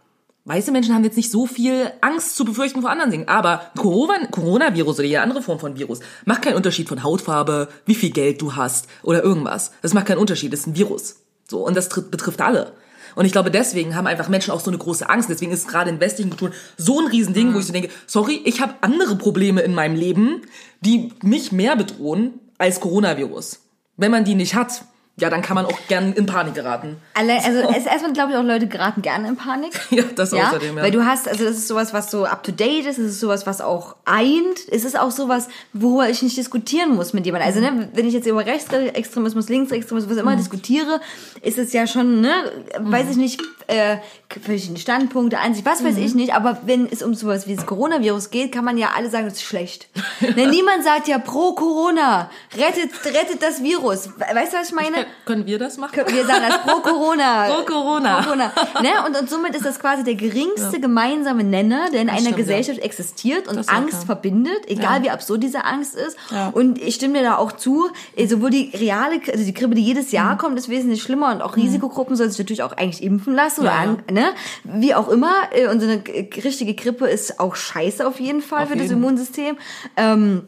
weiße Menschen haben jetzt nicht so viel Angst zu befürchten vor anderen Dingen. Aber Corona- Coronavirus oder jede andere Form von Virus macht keinen Unterschied von Hautfarbe, wie viel Geld du hast oder irgendwas. Das macht keinen Unterschied. Das ist ein Virus. So. Und das tr- betrifft alle. Und ich glaube, deswegen haben einfach Menschen auch so eine große Angst. Deswegen ist gerade in westlichen Kulturen so ein Riesending, wo ich so denke, sorry, ich habe andere Probleme in meinem Leben, die mich mehr bedrohen als Coronavirus. Wenn man die nicht hat, ja, dann kann man auch gern in Panik geraten. Alle, also es, erstmal glaube ich auch Leute geraten gerne in Panik. Ja, das Ja, außerdem, ja. weil du hast, also das ist sowas, was so up to date ist, es ist sowas, was auch eint, es ist auch sowas, worüber ich nicht diskutieren muss mit jemandem. Also ne, wenn ich jetzt über Rechtsextremismus, Linksextremismus, was Mhm. immer diskutiere, ist es ja schon, ne, weiß ich nicht, äh, verschiedene Standpunkte, Ansicht, was Mhm. weiß ich nicht, aber wenn es um sowas wie das Coronavirus geht, kann man ja alle sagen, das ist schlecht. ne, niemand sagt ja pro Corona, rettet, rettet das Virus. Weißt du, was ich meine? Können wir das machen? Wir sagen das pro Corona. Pro Corona. Pro Corona. Ne? Und, und somit ist das quasi der geringste gemeinsame Nenner, der in einer stimmt, Gesellschaft existiert und Das ja Angst klar. verbindet, egal Ja. wie absurd diese Angst ist. Ja. Und ich stimme dir da auch zu, eh, sowohl die reale, also die Grippe, die jedes Jahr Mhm. kommt, ist wesentlich schlimmer und auch Risikogruppen sollen sich natürlich auch eigentlich impfen lassen oder Ja, ja. an, ne? Wie auch immer. äh, Und so eine richtige Grippe ist auch scheiße auf jeden Fall Auf für das jeden. Immunsystem. Ähm,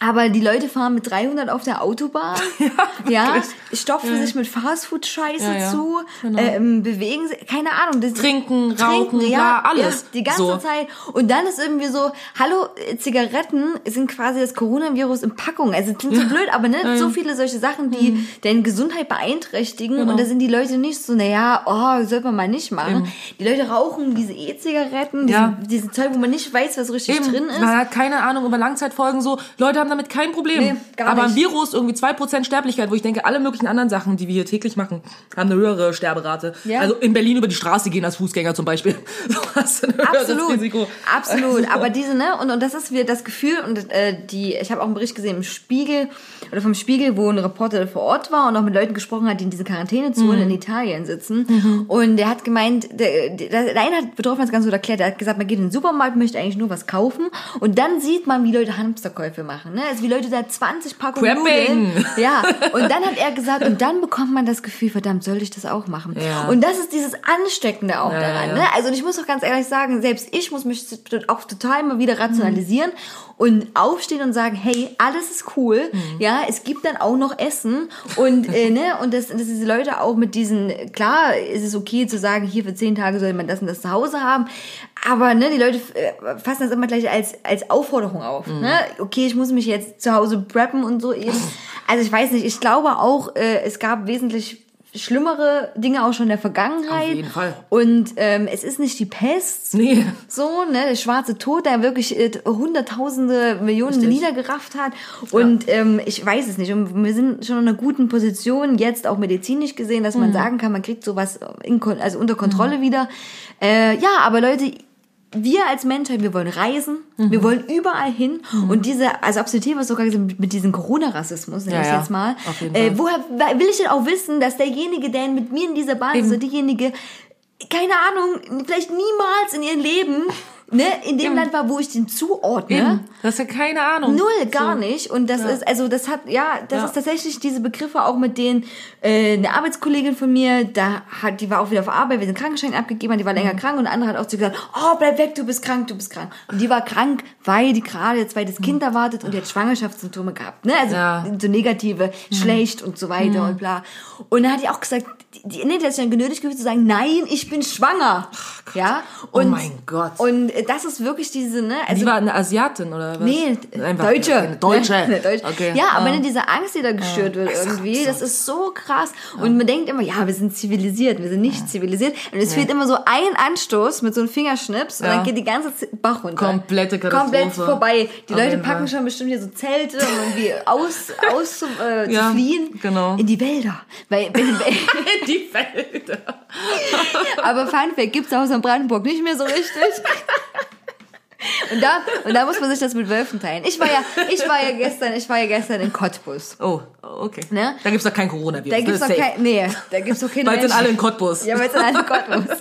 aber die Leute fahren mit 300 auf der Autobahn, ja, stopfen sich mit Fastfood-Scheiße Ja, ja, zu, genau. ähm, bewegen sich, keine Ahnung. Das, Trinken, rauchen, bla, alles. Ja, die ganze So. Zeit. Und dann ist irgendwie so, hallo, Zigaretten sind quasi das Coronavirus in Packung. Also klingt so blöd, aber ne, so viele solche Sachen, die deine Gesundheit beeinträchtigen. Genau. Und da sind die Leute nicht so, naja, oh, sollte man mal nicht machen. Die Leute rauchen diese E-Zigaretten, diese, Ja. diese Zeug, wo man nicht weiß, was richtig Eben, drin ist. Man hat keine Ahnung über Langzeitfolgen so. Leute haben damit kein Problem. Nee, gar Aber ein nicht. Virus, irgendwie 2% Sterblichkeit, wo ich denke, alle möglichen anderen Sachen, die wir hier täglich machen, haben eine höhere Sterberate. Ja. Also in Berlin über die Straße gehen als Fußgänger zum Beispiel. So hast du ein höheres Absolut, Risiko. absolut. Also, Aber diese, ne, und, und das ist wieder das Gefühl, und äh, die, ich habe auch einen Bericht gesehen im Spiegel, oder vom Spiegel, wo ein Reporter vor Ort war und auch mit Leuten gesprochen hat, die in diesen Quarantänezonen Mhm. in Italien sitzen. Und der hat gemeint, der, der, der eine hat betroffen das ganz gut erklärt, der hat gesagt, man geht in den Supermarkt, möchte eigentlich nur was kaufen und dann sieht man, wie Leute Hamsterkäufe machen. Ne? Also wie Leute da 20 Packungen Prepping. Nudeln. Ja, und dann hat er gesagt, und dann bekommt man das Gefühl, verdammt, sollte ich das auch machen? Ja. Und das ist dieses Ansteckende auch Ja, daran. ja. Ne? Also und ich muss auch ganz ehrlich sagen, selbst ich muss mich auch total immer wieder rationalisieren und aufstehen und sagen, hey, alles ist cool, ja, es gibt dann auch noch Essen und äh, ne und das, dass diese Leute auch mit diesen, klar, ist es okay zu sagen, hier für zehn Tage soll man das und das zu Hause haben, aber ne, die Leute äh, fassen das immer gleich als als Aufforderung auf. Ne? Okay, ich muss mich jetzt zu Hause preppen und so eben. Also ich weiß nicht, ich glaube auch, äh, es gab wesentlich schlimmere Dinge auch schon in der Vergangenheit. Auf jeden Fall. Und ähm, es ist nicht die Pest. Nee. So, ne, der schwarze Tod, der wirklich äh, hunderttausende Millionen Richtig. niedergerafft hat. Und ähm, ich weiß es nicht. Und wir sind schon in einer guten Position, jetzt auch medizinisch gesehen, dass Mhm. man sagen kann, man kriegt sowas in, Kon- also unter Kontrolle wieder. Äh, ja, aber Leute, wir als Menschheit, wir wollen reisen, Mhm. wir wollen überall hin. Und diese, also ein Thema sogar mit, mit diesem Corona-Rassismus, nenne Ja, ich ja, jetzt mal. Äh, woher will ich denn auch wissen, dass derjenige, der mit mir in dieser Bahn ist, oder diejenige, keine Ahnung, vielleicht niemals in ihrem Leben ne, in dem Land war, wo ich den zuordne. Eben. Das ist ja keine Ahnung. Null, gar So. nicht. Und das Ja. ist, also das hat, ja, das Ja. ist tatsächlich diese Begriffe auch mit denen, äh, eine Arbeitskollegin von mir, da hat, die war auch wieder auf Arbeit, wir sind Krankenschein abgegeben, die war länger krank und andere hat auch zu gesagt, oh, bleib weg, du bist krank, du bist krank. Und die war krank, weil die gerade ihr zweites Kind erwartet und die hat Schwangerschaftssymptome gehabt, ne? Also Ja. so negative, schlecht und so weiter und bla. Und dann hat die auch gesagt, die, nee, hat sich dann genötigt gefühlt zu sagen, nein, ich bin schwanger. ja. Oh mein Gott. Und äh, das ist wirklich diese, ne, also Die war eine Asiatin oder was? Nee, Einfach Deutsche. eine Deutsche. Ne, Deutsche. Okay. Ja, aber Ah. ne, diese Angst, die da geschürt wird ist doch irgendwie, das ist so krass. Und man denkt immer, ja, wir sind zivilisiert, wir sind nicht zivilisiert. Und es fehlt immer so ein Anstoß mit so einem Fingerschnips und Ja. dann geht die ganze Bach runter. Komplette Katastrophe. Komplett vorbei. Die Auf Leute packen Fall. schon bestimmt hier so Zelte, um irgendwie aus, aus äh, Ja, zu fliehen. genau. In die Wälder. Weil, Die Felder. aber Fun Fact gibt's außer in Brandenburg nicht mehr so richtig. Und da, und da muss man sich das mit Wölfen teilen. Ich war ja, ich war ja gestern, ich war ja gestern in Cottbus. Oh, okay. Ne? Da gibt's doch kein Coronavirus. Da gibt's doch kein, nee, da gibt's doch keine Bald sind alle in Cottbus. Ja, weil es alle in Cottbus.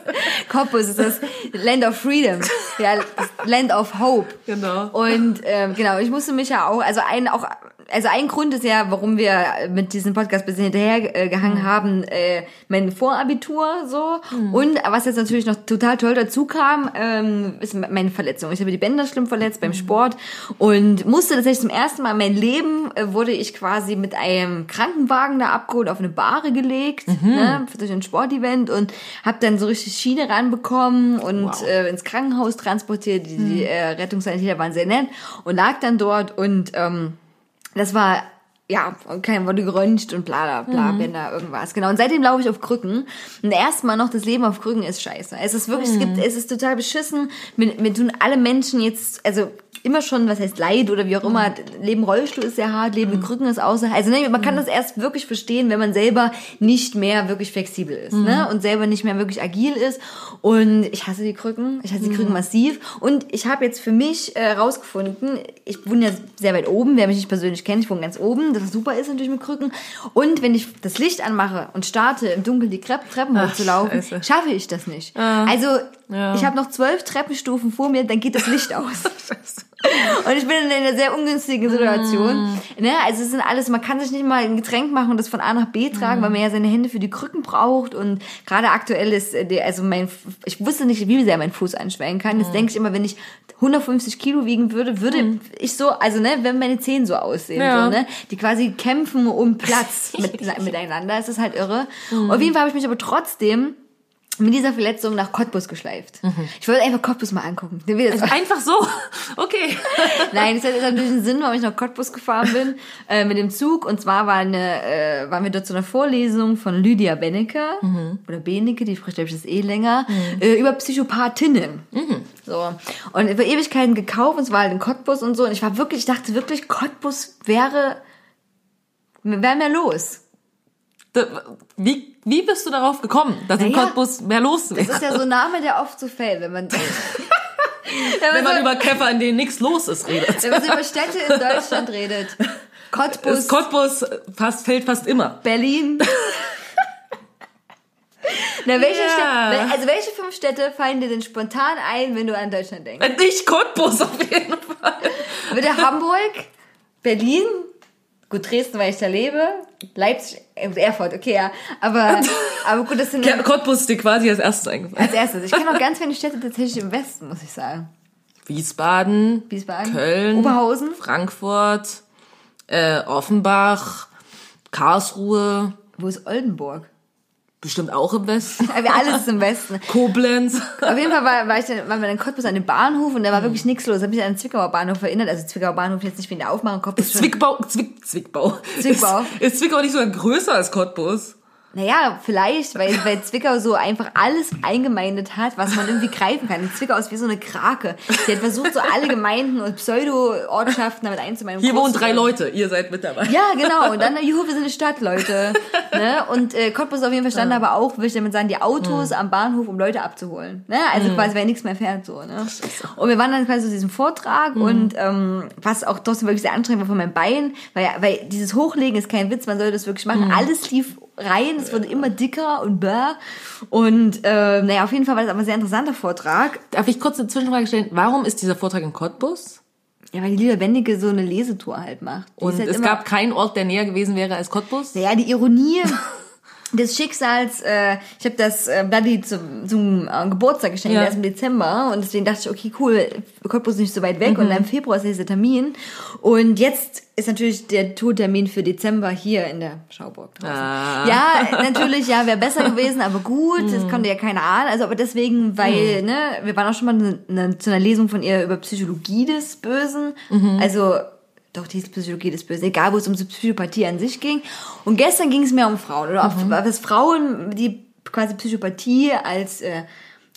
Cottbus ist das Land of Freedom. Ja, Land of Hope. Genau. Und ähm, genau, ich musste mich ja auch, also ein auch, also ein Grund ist ja, warum wir mit diesem Podcast ein bisschen hinterher äh, gehangen haben, äh, mein Vorabitur so. Und was jetzt natürlich noch total toll dazu kam, ähm, ist meine Verletzung. Ich habe die Bänder schlimm verletzt beim Sport und musste tatsächlich zum ersten Mal in meinem Leben äh, wurde ich quasi mit einem Krankenwagen da abgeholt, auf eine Bahre gelegt, ne, durch ein Sportevent und habe dann so richtig Schiene ranbekommen und Wow. äh, ins Krankenhaus transportiert. Die, die äh, Rettungssanitäter waren sehr nett und lag dann dort und ähm, das war ja, kein wurde geröntgt und bla bla bla, Bänder, irgendwas. Genau. Und seitdem laufe ich auf Krücken. Und erstmal noch, das Leben auf Krücken ist scheiße. Es ist wirklich, es gibt, es ist total beschissen. Mir, mir tun alle Menschen jetzt, also immer schon, was heißt Leid oder wie auch immer, Leben Rollstuhl ist sehr hart, Leben mit Krücken ist außer. Also ne, man kann das erst wirklich verstehen, wenn man selber nicht mehr wirklich flexibel ist, ne? Und selber nicht mehr wirklich agil ist. Und ich hasse die Krücken. Ich hasse die Krücken massiv. Und ich habe jetzt für mich äh, rausgefunden, ich wohne ja sehr weit oben, wer mich nicht persönlich kennt, ich wohne ganz oben, das super ist natürlich mit Krücken. Und wenn ich das Licht anmache und starte, im Dunkeln die Trepp, Treppen hochzulaufen, schaffe ich das nicht. Also Ja. ich habe noch zwölf Treppenstufen vor mir, dann geht das Licht aus. Und ich bin in einer sehr ungünstigen Situation. Ne? Also es sind alles, man kann sich nicht mal ein Getränk machen und das von A nach B tragen, weil man ja seine Hände für die Krücken braucht. Und gerade aktuell ist, äh, also mein, ich wusste nicht, wie sehr mein Fuß anschwellen kann. Jetzt denke ich immer, wenn ich 150 Kilo wiegen würde, würde ich so, also ne, wenn meine Zehen so aussehen, Ja. so, ne, die quasi kämpfen um Platz mit, miteinander, es ist halt irre. Auf jeden Fall habe ich mich aber trotzdem mit dieser Verletzung nach Cottbus geschleift. Ich wollte einfach Cottbus mal angucken. Das Einfach so. Okay. Nein, das hat jetzt natürlich einen Sinn, warum ich nach Cottbus gefahren bin, äh, mit dem Zug. Und zwar war eine, äh, waren wir dort zu einer Vorlesung von Lydia Benecke, oder Benecke, die spricht, glaube ich, das eh länger, äh, über Psychopathinnen. So. Und über Ewigkeiten gekauft, und es war halt in Cottbus und so. Und ich war wirklich, ich dachte wirklich, Cottbus wäre, wäre mehr los. Da- Wie, wie bist du darauf gekommen, dass Naja, Cottbus mehr los Das wäre? ist ja so ein Name, der oft so fällt, wenn man, Wenn man über Käfer, in denen nichts los ist, redet. wenn man so über Städte in Deutschland redet. Cottbus, Ist Cottbus fast, fällt fast immer. Berlin. Na, welche Ja. Städte, also welche fünf Städte fallen dir denn spontan ein, wenn du an Deutschland denkst? Nicht Cottbus auf jeden Fall. Würde Hamburg, Berlin, gut Dresden, weil ich da lebe, Leipzig, äh, Erfurt, okay, ja, aber, aber gut, das sind Ja, Cottbus ist dir quasi als erstes eingefallen. als erstes. Ich kenne auch ganz viele Städte tatsächlich im Westen, muss ich sagen. Wiesbaden, Wiesbaden, Köln, Oberhausen, Frankfurt, äh, Offenbach, Karlsruhe, wo ist Oldenburg? Bestimmt auch im Westen, Aber alles ist im Westen. Koblenz. Auf jeden Fall war, war ich dann, waren wir in Cottbus an dem Bahnhof und da war wirklich nichts los. Ich habe mich an den Zwickauer Bahnhof erinnert. Also Zwickauer Bahnhof jetzt nicht wieder aufmachen, Cottbus Ist. Zwickbau, Zwick, Zwickbau. Zwickbau. Ist, ist Zwickau nicht sogar größer als Cottbus? Naja, vielleicht, weil, weil Zwickau so einfach alles eingemeindet hat, was man irgendwie greifen kann. Zwickau ist wie so eine Krake. Die hat versucht, so alle Gemeinden und Pseudo-Ortschaften damit einzumeinen. Hier wohnen drei. Leute, ihr seid mit dabei. Ja, genau. Und dann, juhu, wir sind eine Stadt, Leute. Ne? Und äh, Cottbus auf jeden Fall stand aber auch, will ich damit sagen, die Autos am Bahnhof, um Leute abzuholen. Ne? Also quasi, weil nichts mehr fährt so. Ne? Und wir waren dann quasi zu diesem Vortrag und ähm, was auch trotzdem wirklich sehr anstrengend war von meinem Bein, weil, weil dieses Hochlegen ist kein Witz, man sollte das wirklich machen. Alles lief rein, es wurde immer dicker und bäh. Und äh, naja, auf jeden Fall war das aber ein sehr interessanter Vortrag. Darf ich kurz eine Zwischenfrage stellen? Warum ist dieser Vortrag in Cottbus? Ja, weil die Lieder Wendige so eine Lesetour halt macht. Die Und halt es gab keinen Ort, der näher gewesen wäre als Cottbus? Ja, die Ironie. des Schicksals, äh, ich habe das äh, Bloody zum, zum äh, Geburtstag geschenkt, Ja. erst im Dezember und deswegen dachte ich, okay, cool, Cottbus ist nicht so weit weg und dann im Februar ist dieser Termin und jetzt ist natürlich der Todtermin für Dezember hier in der Schauburg draußen. Ah. Ja, natürlich, ja, wäre besser gewesen, aber gut, das konnte ja keiner ahnen, also aber deswegen, weil, ne, wir waren auch schon mal ne, ne, zu einer Lesung von ihr über Psychologie des Bösen, also doch, die Psychologie des Bösen, egal wo es um die Psychopathie an sich ging. Und gestern ging es mehr um Frauen. Oder auf, was Frauen, die quasi Psychopathie als äh,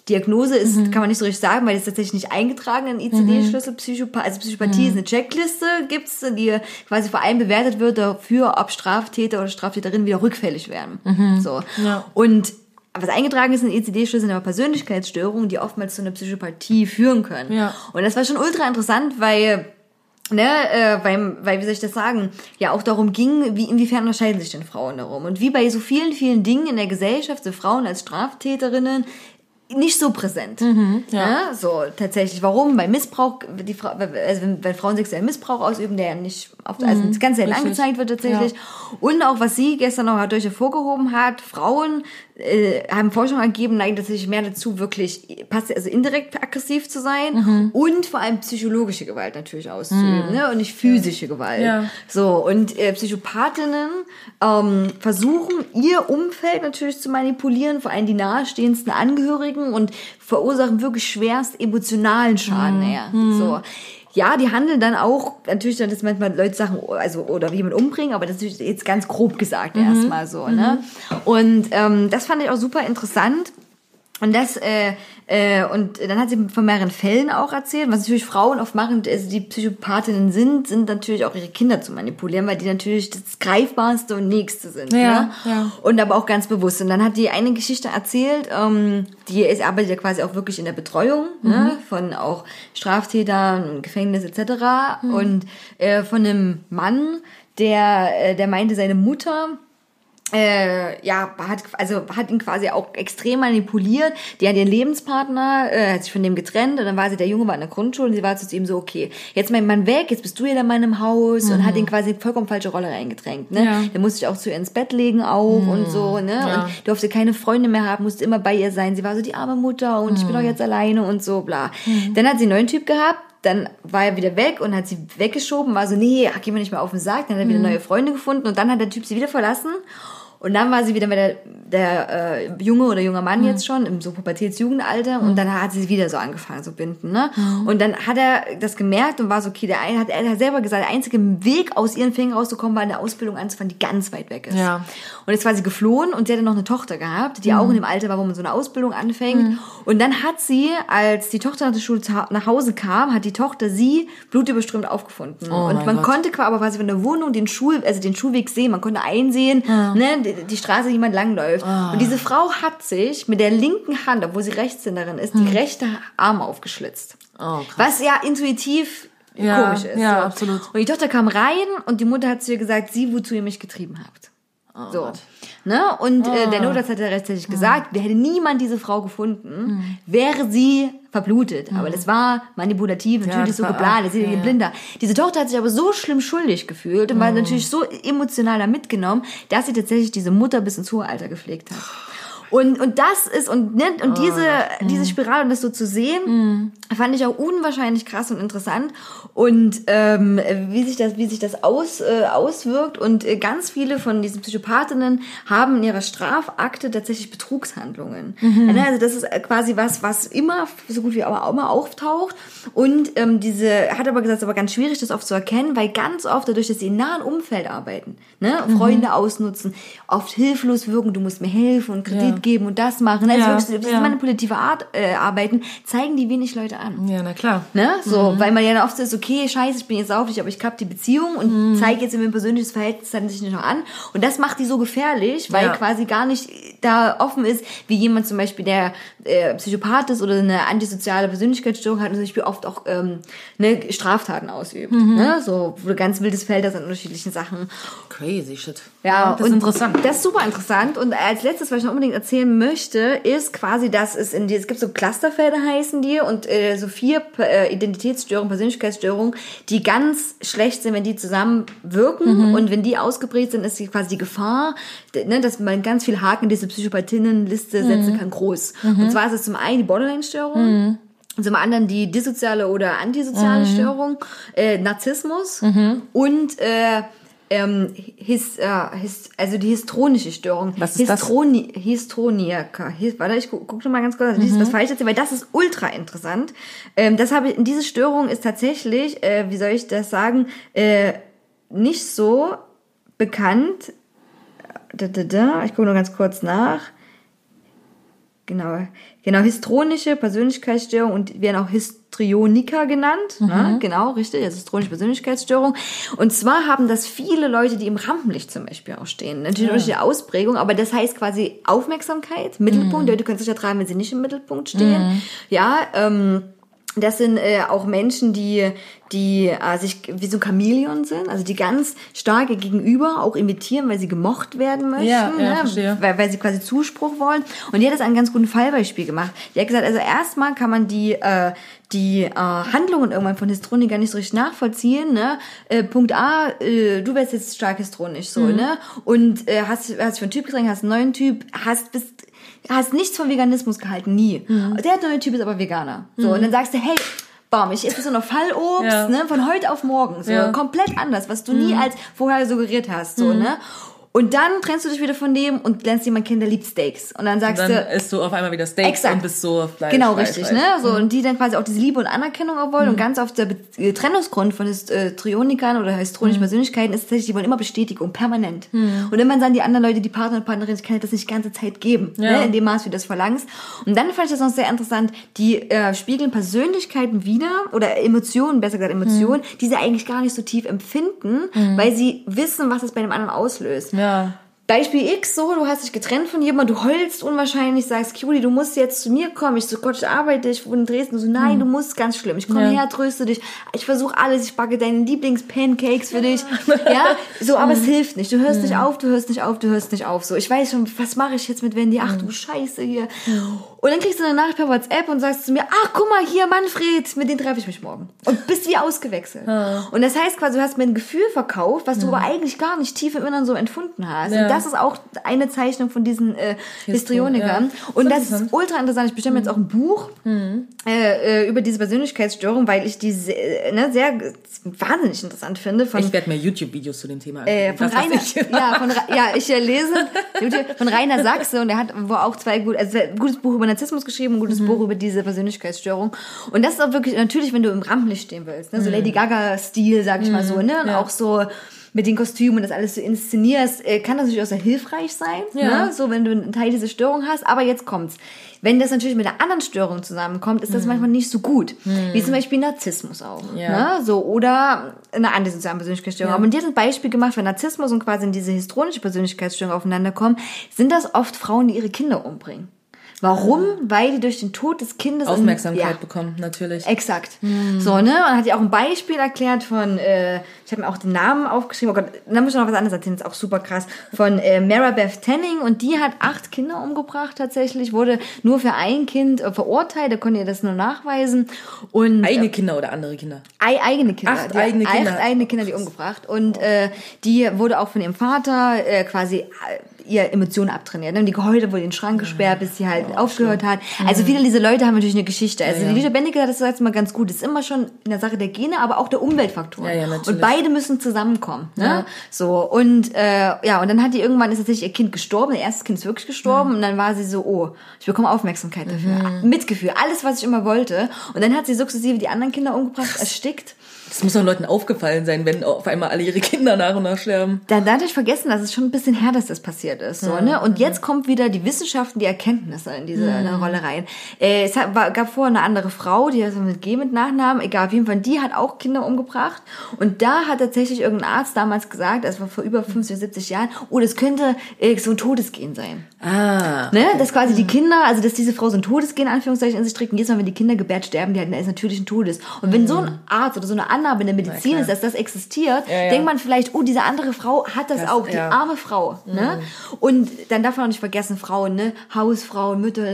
Diagnose ist, kann man nicht so richtig sagen, weil es tatsächlich nicht eingetragen in ICD-Schlüssel. Psychopathie, also Psychopathie ist eine Checkliste, gibt's, die quasi vor allem bewertet wird dafür, ob Straftäter oder Straftäterinnen wieder rückfällig werden. So. Ja. Und was eingetragen ist in ICD-Schlüssel sind aber Persönlichkeitsstörungen, die oftmals zu einer Psychopathie führen können. Ja. Und das war schon ultra interessant, weil ne, äh, weil, weil, wie soll ich das sagen, ja auch darum ging, wie, inwiefern unterscheiden sich denn Frauen darum? Und wie bei so vielen, vielen Dingen in der Gesellschaft sind Frauen als Straftäterinnen nicht so präsent. ja. Ne? So, tatsächlich. Warum? Bei Missbrauch, die Frau, also wenn, wenn Frauen sexuellen Missbrauch ausüben, der ja nicht oft, also ganz selten angezeigt wird tatsächlich. Und auch, was sie gestern noch durch hervorgehoben hat, Frauen äh, haben Forschung ergeben, neigen tatsächlich mehr dazu, wirklich also indirekt aggressiv zu sein und vor allem psychologische Gewalt natürlich auszuüben, ne? Und nicht physische Gewalt. Ja. So, und äh, Psychopathinnen ähm, versuchen, ihr Umfeld natürlich zu manipulieren, vor allem die nahestehendsten Angehörigen und verursachen wirklich schwerst emotionalen Schaden eher. So. Ja, die handeln dann auch, natürlich dann ist manchmal Leute Sachen, also, oder wie jemand umbringen, aber das ist jetzt ganz grob gesagt erstmal so, ne? Und ähm, das fand ich auch super interessant. Und das, äh, äh, und dann hat sie von mehreren Fällen auch erzählt, was natürlich Frauen oft machen, also die Psychopathinnen sind, sind natürlich auch ihre Kinder zu manipulieren, weil die natürlich das Greifbarste und Nächste sind. Ja, ne? ja. Und aber auch ganz bewusst. Und dann hat die eine Geschichte erzählt, ähm, die ist, arbeitet ja quasi auch wirklich in der Betreuung ne? von auch Straftätern, Gefängnis etc. Und äh, von einem Mann, der, äh, der meinte, seine Mutter äh, ja, hat, also hat ihn quasi auch extrem manipuliert. Die hat ihren Lebenspartner, äh, hat sich von dem getrennt und dann war sie, der Junge war in der Grundschule und sie war zu ihm so, okay, jetzt mein Mann weg, jetzt bist du ja der Mann im Haus und hat ihn quasi vollkommen falsche Rolle reingedrängt, ne? Ja. Der musste sich auch zu ihr ins Bett legen auch und so, ne? Ja. Und durfte keine Freunde mehr haben, musste immer bei ihr sein. Sie war so die arme Mutter und ich bin doch jetzt alleine und so, bla. Dann hat sie einen neuen Typ gehabt, dann war er wieder weg und hat sie weggeschoben, war so, nee, geh mir nicht mehr auf den Sack. Dann hat er wieder neue Freunde gefunden und dann hat der Typ sie wieder verlassen. Und dann war sie wieder mit der, der äh, Junge oder junger Mann jetzt schon im so Pubertätsjugendalter und dann hat sie wieder so angefangen zu binden, ne? Und dann hat er das gemerkt und war so, okay, der eine hat, er hat selber gesagt, der einzige Weg aus ihren Fingern rauszukommen war eine Ausbildung anzufangen, die ganz weit weg ist. Ja. Und jetzt war sie geflohen und sie hatte noch eine Tochter gehabt, die auch in dem Alter war, wo man so eine Ausbildung anfängt. Und dann hat sie, als die Tochter nach der Schule nach Hause kam, hat die Tochter sie blutüberströmt aufgefunden. Oh und man Gott. konnte aber quasi von der Wohnung den Schul, also den Schulweg sehen, man konnte einsehen, ne, die, Straße, die jemand langläuft. Ah. Und diese Frau hat sich mit der linken Hand, obwohl sie Rechtshänderin ist, die rechte Arm aufgeschlitzt. Hm. Oh. Was ja intuitiv Ja, komisch ist. ja, so. absolut. Und die Tochter kam rein und die Mutter hat zu ihr gesagt, sie, wozu ihr mich getrieben habt. Oh so. Ne? Und äh, der Notarzt hat ja rechtzeitig gesagt, hätte niemand diese Frau gefunden, wäre sie verblutet. Aber das war manipulativ, natürlich das so geplant, das ist ja, ja, ja. blinder. Diese Tochter hat sich aber so schlimm schuldig gefühlt und war natürlich so emotional da mitgenommen, dass sie tatsächlich diese Mutter bis ins hohe Alter gepflegt hat. Und, und das ist, und, ne, und diese, diese Spirale und das so zu sehen, fand ich auch unwahrscheinlich krass und interessant. Und ähm, wie sich das, wie sich das aus, äh, auswirkt. Und äh, ganz viele von diesen Psychopathinnen haben in ihrer Strafakte tatsächlich Betrugshandlungen. Ne, Also das ist äh, quasi was, was immer so gut wie aber auch immer auftaucht. Und ähm, diese, hat aber gesagt, es ist aber ganz schwierig, das oft zu erkennen, weil ganz oft dadurch, dass sie im nahen Umfeld arbeiten, ne, Freunde ausnutzen, oft hilflos wirken, du musst mir helfen und Kredit Ja. Geben und das machen. Also Ja, wirklich ja. manipulative Art äh, arbeiten, zeigen die wenig Leute an. Ja, na klar. Ne? So, weil man ja oft so ist, okay, scheiße, ich bin jetzt auf dich, aber ich kapp die Beziehung und zeige jetzt in mein persönliches Verhältnis dann sich nicht noch an. Und das macht die so gefährlich, weil Ja. quasi gar nicht da offen ist, wie jemand zum Beispiel, der äh, Psychopath ist oder eine antisoziale Persönlichkeitsstörung hat und zum Beispiel oft auch ähm, ne, Straftaten ausübt. Mhm. Ne? So, du ganz wildes Feld hast an unterschiedlichen Sachen. Crazy shit. Ja, das ist interessant. Das ist super interessant. Und als letztes, was ich noch unbedingt erzählen möchte, ist quasi, dass es in die, es gibt so Clusterfelder heißen die und äh, so vier äh, Identitätsstörungen, Persönlichkeitsstörungen, die ganz schlecht sind, wenn die zusammen wirken Mhm. und wenn die ausgeprägt sind, ist die quasi die Gefahr, ne, dass man ganz viel Haken in diese Psychopathinnenliste Mhm. setzen kann, groß. Und zwar ist es zum einen die Borderline-Störung. Und zum anderen die dissoziale oder antisoziale Mhm. Störung, äh, Narzissmus und äh, ähm, his, äh, his, also die histronische Störung. Was ist das? Histroni Histroniaka. His, warte, ich gucke guck noch mal ganz kurz, Mhm. was falsch erzähle, weil das ist ultra interessant. Ähm, das habe ich, diese Störung ist tatsächlich, äh, wie soll ich das sagen, äh, nicht so bekannt. Da, da, da. Ich gucke nur ganz kurz nach. Genau, genau, histronische Persönlichkeitsstörung und werden auch Histrionika genannt. Ne? Genau, richtig, also histronische Persönlichkeitsstörung. Und zwar haben das viele Leute, die im Rampenlicht zum Beispiel auch stehen. Natürlich unterschiedliche Ausprägung, aber das heißt quasi Aufmerksamkeit, Mittelpunkt. Die Leute können sich ertragen, wenn sie nicht im Mittelpunkt stehen. Ja, ähm, das sind äh, auch Menschen, die, die äh, sich wie so ein Chamäleon sind, also die ganz starke Gegenüber auch imitieren, weil sie gemocht werden möchten, Ja, ja, ne? weil, weil sie quasi Zuspruch wollen. Und die hat das an einem ganz guten Fallbeispiel gemacht. Die hat gesagt, also erstmal kann man die, äh, die äh, Handlungen irgendwann von Histroniker nicht so richtig nachvollziehen. Ne? Äh, Punkt A, äh, du wärst jetzt stark histronisch, so, Mhm. ne? Und äh, hast, hast für einen Typ gedrängt, hast einen neuen Typ, hast bist hast nichts von Veganismus gehalten, nie. Mhm. Der neue Typ ist aber Veganer. So, und dann sagst du, hey, Bam, ich esse so eine Fallobst, Ja. ne, von heute auf morgen, so Ja. Mhm. komplett anders, was du nie als vorher suggeriert hast, so, ne? Und dann trennst du dich wieder von dem und lernst jemanden kennen, der liebt Steaks. Und dann sagst Dann du, isst du auf einmal wieder Steak Exakt. und bist so Fleisch. Genau, Fleisch, richtig, Fleisch. ne? So, und die dann quasi auch diese Liebe und Anerkennung auch wollen. Und ganz oft der Be äh, Trennungsgrund von Histrionikern oder histronischen Persönlichkeiten ist tatsächlich, die wollen immer Bestätigung, permanent. Und wenn man dann die anderen Leute, die Partner und Partnerin, ich kann dir das nicht die ganze Zeit geben, Ja. ne? in dem Maß, wie du das verlangst. Und dann fand ich das noch sehr interessant, die äh, spiegeln Persönlichkeiten wieder oder Emotionen, besser gesagt Emotionen, die sie eigentlich gar nicht so tief empfinden, weil sie wissen, was es bei dem anderen auslöst. Ja. Beispiel X, so, du hast dich getrennt von jemandem, du heulst unwahrscheinlich, sagst, Kuli, du musst jetzt zu mir kommen. Ich so, Gott, ich arbeite, ich wohne in Dresden. Du so, nein, du musst, ganz schlimm. Ich komme Ja. her, tröste dich. Ich versuche alles, ich backe deine Lieblingspancakes für dich. Ja, so, aber es hilft nicht. Du hörst nicht auf, du hörst nicht auf, du hörst nicht auf. So, ich weiß schon, was mache ich jetzt mit Wendy? Ach du Scheiße hier. Und dann kriegst du eine Nachricht per WhatsApp und sagst zu mir, ach, guck mal, hier, Manfred, mit dem treffe ich mich morgen. Und bist wie ausgewechselt. Und das heißt quasi, du hast mir ein Gefühl verkauft, was du aber eigentlich gar nicht tief im Inneren so empfunden hast. Ja. Und das ist auch eine Zeichnung von diesen äh, Histrionikern. ja. Und das ist ultra interessant. Ich bestimme jetzt auch ein Buch äh, äh, über diese Persönlichkeitsstörung, weil ich die sehr, äh, ne, sehr wahnsinnig interessant finde. Von, Ich werde mir YouTube-Videos zu dem Thema angucken. äh, von Das, Rainer, ich- ja, von, ja, ich äh, lese von Rainer Sachse und er hat wo auch zwei gut, also ein gutes Buch über Narzissmus geschrieben, ein gutes Mhm. Buch über diese Persönlichkeitsstörung. Und das ist auch wirklich natürlich, wenn du im Rampenlicht stehen willst, ne, so Lady Gaga-Stil, sag ich mal so, ne, und Mhm. Ja. auch so mit den Kostümen und das alles so inszenierst, äh, kann das natürlich auch sehr hilfreich sein, Ja. ne, so wenn du einen Teil dieser Störung hast. Aber jetzt kommt's. Wenn das natürlich mit einer anderen Störung zusammenkommt, ist das manchmal nicht so gut. Wie zum Beispiel Narzissmus auch. Mhm. Ja. Ne? So, oder eine antisoziale Persönlichkeitsstörung. Ja. Aber die hat ein Beispiel gemacht, wenn Narzissmus und quasi diese histronische Persönlichkeitsstörung aufeinander kommen, sind das oft Frauen, die ihre Kinder umbringen. Warum? Weil die durch den Tod des Kindes in- Aufmerksamkeit ja, bekommen, natürlich. Exakt. So, ne? Und hat ja auch ein Beispiel erklärt von, äh, ich habe mir auch den Namen aufgeschrieben, oh Gott, da muss ich noch was anderes erzählen, das ist auch super krass, von äh, Marabeth Tanning und die hat acht Kinder umgebracht tatsächlich, wurde nur für ein Kind äh, verurteilt, da konnte ihr das nur nachweisen und Eigene Kinder oder andere Kinder. Ei, eigene Kinder. Acht die, eigene Kinder. Acht eigene Kinder, die umgebracht. Und äh, die wurde auch von ihrem Vater äh, quasi äh, ihr Emotionen abtrainiert. Ne? Die Gehäute wurde in den Schrank gesperrt, bis sie halt aufgehört hat. Also viele dieser Leute haben natürlich eine Geschichte. Also Mhm. Ja, ja. die Lisa Bendeke hat das jetzt mal ganz gut. Das ist immer schon eine Sache der Gene, aber auch der Umweltfaktoren. Ja, und beide müssen zusammenkommen. Ne? Ja. So und äh, ja und dann hat die irgendwann ist tatsächlich ihr Kind gestorben. Ihr erstes Kind ist wirklich gestorben und dann war sie so, oh, ich bekomme Aufmerksamkeit dafür, Mhm. Mitgefühl, alles was ich immer wollte. Und dann hat sie sukzessive die anderen Kinder umgebracht, erstickt. Das muss doch Leuten aufgefallen sein, wenn auf einmal alle ihre Kinder nach und nach sterben. Dann darf ich vergessen, dass es schon ein bisschen her, dass das passiert ist. So, ne? Und jetzt kommt wieder die Wissenschaften, die Erkenntnisse in diese Mhm. äh, Rolle rein. Äh, es hat, war, gab vorher eine andere Frau, die heißt mit G mit Nachnamen, egal, auf jeden Fall, die hat auch Kinder umgebracht. Und da hat tatsächlich irgendein Arzt damals gesagt, das war vor über 50, 70 Jahren, oh, das könnte äh, so ein Todesgen sein. Ah. Ne? Dass quasi die Kinder, also dass diese Frau so ein Todesgen in Anführungszeichen in sich trägt und jedes Mal, wenn die Kinder gebärt sterben, die halt eines natürlichen Todes. Und wenn so ein Arzt oder so eine Annahme in der Medizin ist, dass das existiert, ja. denkt man vielleicht, oh, diese andere Frau hat das, Das- auch, die ja. arme Frau. Ne? Und dann darf man auch nicht vergessen, Frauen, ne? Hausfrauen, Mütter,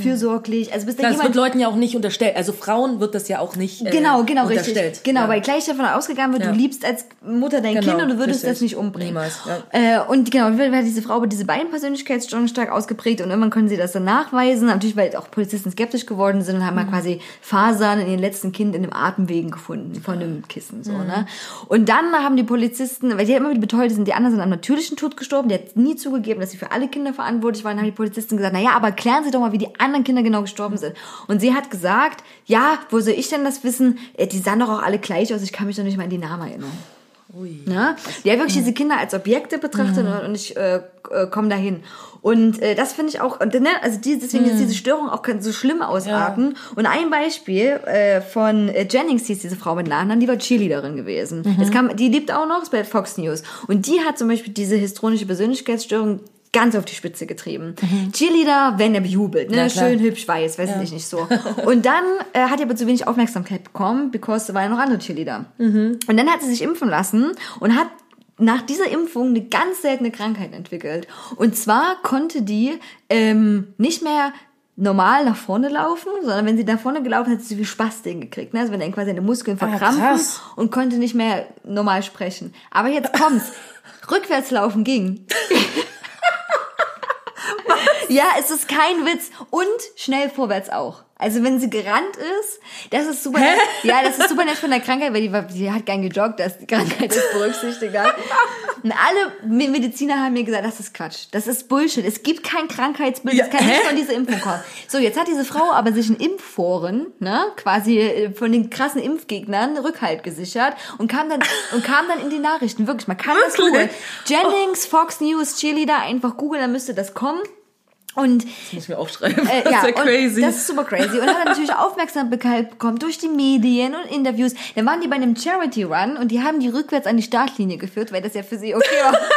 fürsorglich. Also bis da das jemand wird Leuten ja auch nicht unterstellt. Also Frauen wird das ja auch nicht äh, Genau, genau, unterstellt. richtig. Genau, ja. weil gleich davon ausgegangen wird, Ja. du liebst als Mutter dein Genau, Kind und du würdest richtig. das nicht umbringen. Niemals, ja. Äh, und genau, diese Frau aber diese beiden Persönlichkeitsstörungen stark ausgeprägt und irgendwann können sie das dann nachweisen. Natürlich, weil auch Polizisten skeptisch geworden sind und haben mal Mhm. quasi Fasern in ihren letzten Kind in dem Atemwegen gefunden von dem Kissen, so, Mhm. ne? Und dann haben die Polizisten, weil die immer wieder beteuert sind, die anderen sind am natürlichen Tod gestorben, die hat nie zugegeben, dass sie für alle Kinder verantwortlich waren, haben die Polizisten gesagt, na ja, aber klären Sie doch mal, wie die anderen Kinder genau gestorben sind. Und sie hat gesagt, ja, wo soll ich denn das wissen? Äh, Die sahen doch auch alle gleich aus, ich kann mich doch nicht mal an die Namen erinnern. Ui. Ne? Die hat wirklich diese Kinder als Objekte betrachtet und, und ich äh, äh, komme dahin. Und äh, das finde ich auch, und, ne, also die, deswegen ist diese Störung auch kann so schlimm ausarten. Und ein Beispiel äh, von äh, Jennings hieß diese Frau mit Nachnamen, die war Cheerleaderin gewesen. Das kam, die lebt auch noch, bei Fox News. Und die hat zum Beispiel diese histronische Persönlichkeitsstörung ganz auf die Spitze getrieben. Cheerleader werden ja bejubelt, ne? Ja. Schön, hübsch, weiß, weiß ich nicht so. Und dann äh, hat die aber zu wenig Aufmerksamkeit bekommen, because da waren ja noch andere Cheerleader. Und dann hat sie sich impfen lassen und hat nach dieser Impfung eine ganz seltene Krankheit entwickelt. Und zwar konnte die ähm, nicht mehr normal nach vorne laufen, sondern wenn sie nach vorne gelaufen ist, hat sie wie Spastik gekriegt. Ne? Also wenn dann quasi ihre Muskeln verkrampfen krass. und konnte nicht mehr normal sprechen. Aber jetzt kommt's. Rückwärts laufen ging. Ja, es ist kein Witz. Und schnell vorwärts auch. Also wenn sie gerannt ist, das ist super nett. Ja, das ist super nett von der Krankheit, weil die, die hat gern gejoggt, dass die Krankheit das berücksichtigt. Und alle Me- Mediziner haben mir gesagt, das ist Quatsch. Das ist Bullshit. Es gibt kein Krankheitsbild, das Ja, kann nicht von dieser Impfung kommen. So, jetzt hat diese Frau aber sich in Impfforen, ne, quasi äh, von den krassen Impfgegnern Rückhalt gesichert und kam dann, und kam dann in die Nachrichten. Wirklich, man kann das Wirklich? googeln. Jennings, Fox News, Cheerleader, einfach googeln, dann müsste das kommen. Und Das muss ich mir aufschreiben. äh, das ja, ist ja crazy. Das ist super crazy. Und hat natürlich Aufmerksamkeit bekommen durch die Medien und Interviews. Dann waren die bei einem Charity Run und die haben die rückwärts an die Startlinie geführt, weil das ja für sie okay war.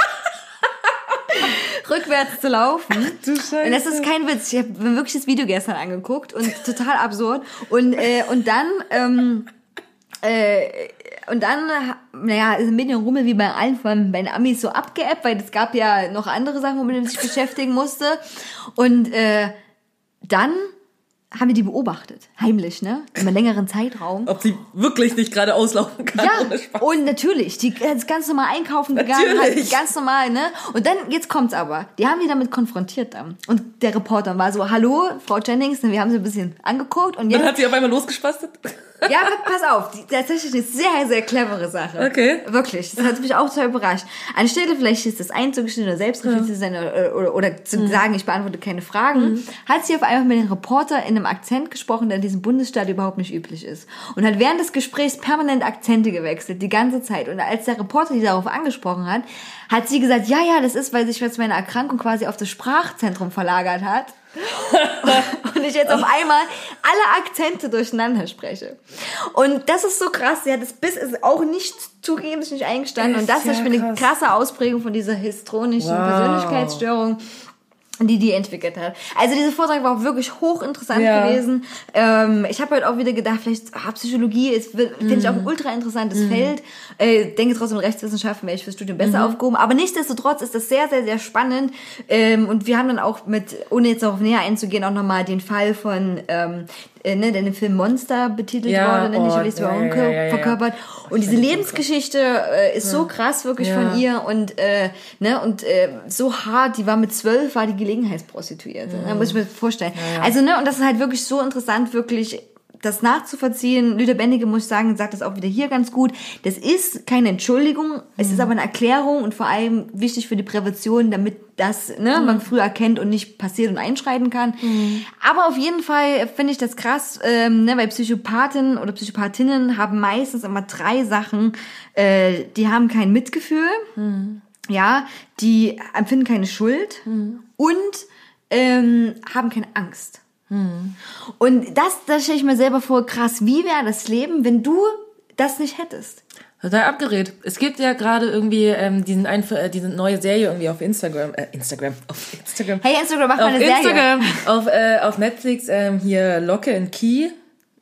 rückwärts zu laufen. du Scheiße. Und das ist kein Witz. Ich habe mir wirklich das Video gestern angeguckt und total absurd. Und, äh, und dann, ähm, äh, und dann, naja, ist ein Medienrummel wie bei allen, vor allem bei den Amis so abgeappt, weil es gab ja noch andere Sachen, womit man sich beschäftigen musste. Und äh, dann haben wir die beobachtet, heimlich, ne? Über einen längeren Zeitraum. Ob sie wirklich nicht gerade auslaufen kann. Ja, und natürlich, die ist ganz normal einkaufen gegangen, halt Natürlich. ganz normal, ne? Und dann, jetzt kommt's aber, die haben die damit konfrontiert dann. Und der Reporter war so, hallo, Frau Jennings, wir haben sie ein bisschen angeguckt und Dann jetzt, hat sie auf einmal losgespastet. Ja, pass auf, die, tatsächlich eine sehr, sehr clevere Sache. Okay. Wirklich, das hat mich auch total überrascht. Anstelle vielleicht ist das einzugestehen oder selbstreflektiert zu sein oder, oder, oder zu sagen, ich beantworte keine Fragen, hat sie auf einmal mit dem Reporter in einem Akzent gesprochen, der in diesem Bundesstaat überhaupt nicht üblich ist. Und hat während des Gesprächs permanent Akzente gewechselt, die ganze Zeit. Und als der Reporter die darauf angesprochen hat, hat sie gesagt, ja, ja, das ist, weil sich jetzt meine Erkrankung quasi auf das Sprachzentrum verlagert hat. und ich jetzt auf einmal alle Akzente durcheinander spreche. Und das ist so krass. Sie hat es bis ist auch nicht zugegeben, nicht eingestanden. Und das Ist ist ja für eine krass. krasse Ausprägung von dieser histronischen Wow. Persönlichkeitsstörung die die entwickelt hat. Also dieser Vortrag war wirklich hochinteressant Ja. gewesen. Ähm, ich habe halt auch wieder gedacht, vielleicht ah, Psychologie ist finde ich auch ein ultra interessantes Feld. Äh, denke trotzdem Rechtswissenschaften wäre ich fürs Studium besser aufgehoben. Aber nichtsdestotrotz ist das sehr sehr sehr spannend. Ähm, und wir haben dann auch mit, ohne jetzt darauf näher einzugehen, auch nochmal den Fall von ähm, äh, ne, der in dem Film Monster betitelt Ja, wurde, ne, nicht oh, ja, Warren ja, ja, ja, verkörpert. Und diese Lebensgeschichte äh, ist so krass wirklich von ihr und äh, ne und äh, so hart. Die war mit zwölf, war die Gelegenheitsprostituierte. Ne, muss ich mir vorstellen. Also ne und das ist halt wirklich so interessant, wirklich das nachzuvollziehen. Lüder Bändige, muss ich sagen, sagt das auch wieder hier ganz gut. Das ist keine Entschuldigung, es ist aber eine Erklärung und vor allem wichtig für die Prävention, damit das ne, man früh erkennt und nicht passiert und einschreiten kann. Aber auf jeden Fall finde ich das krass, ähm, ne, weil Psychopathen oder Psychopathinnen haben meistens immer drei Sachen. Äh, die haben kein Mitgefühl. ja, die empfinden keine Schuld und ähm, haben keine Angst. Und das, das stelle ich mir selber vor, krass, wie wäre das Leben, wenn du das nicht hättest? Total abgedreht. Es gibt ja gerade irgendwie ähm, diesen Einf äh, diese neue Serie irgendwie auf Instagram, äh, Instagram, auf Instagram. Hey, Instagram, mach mal auf eine Serie. Instagram, auf, äh, auf Netflix ähm, hier Locke and Key.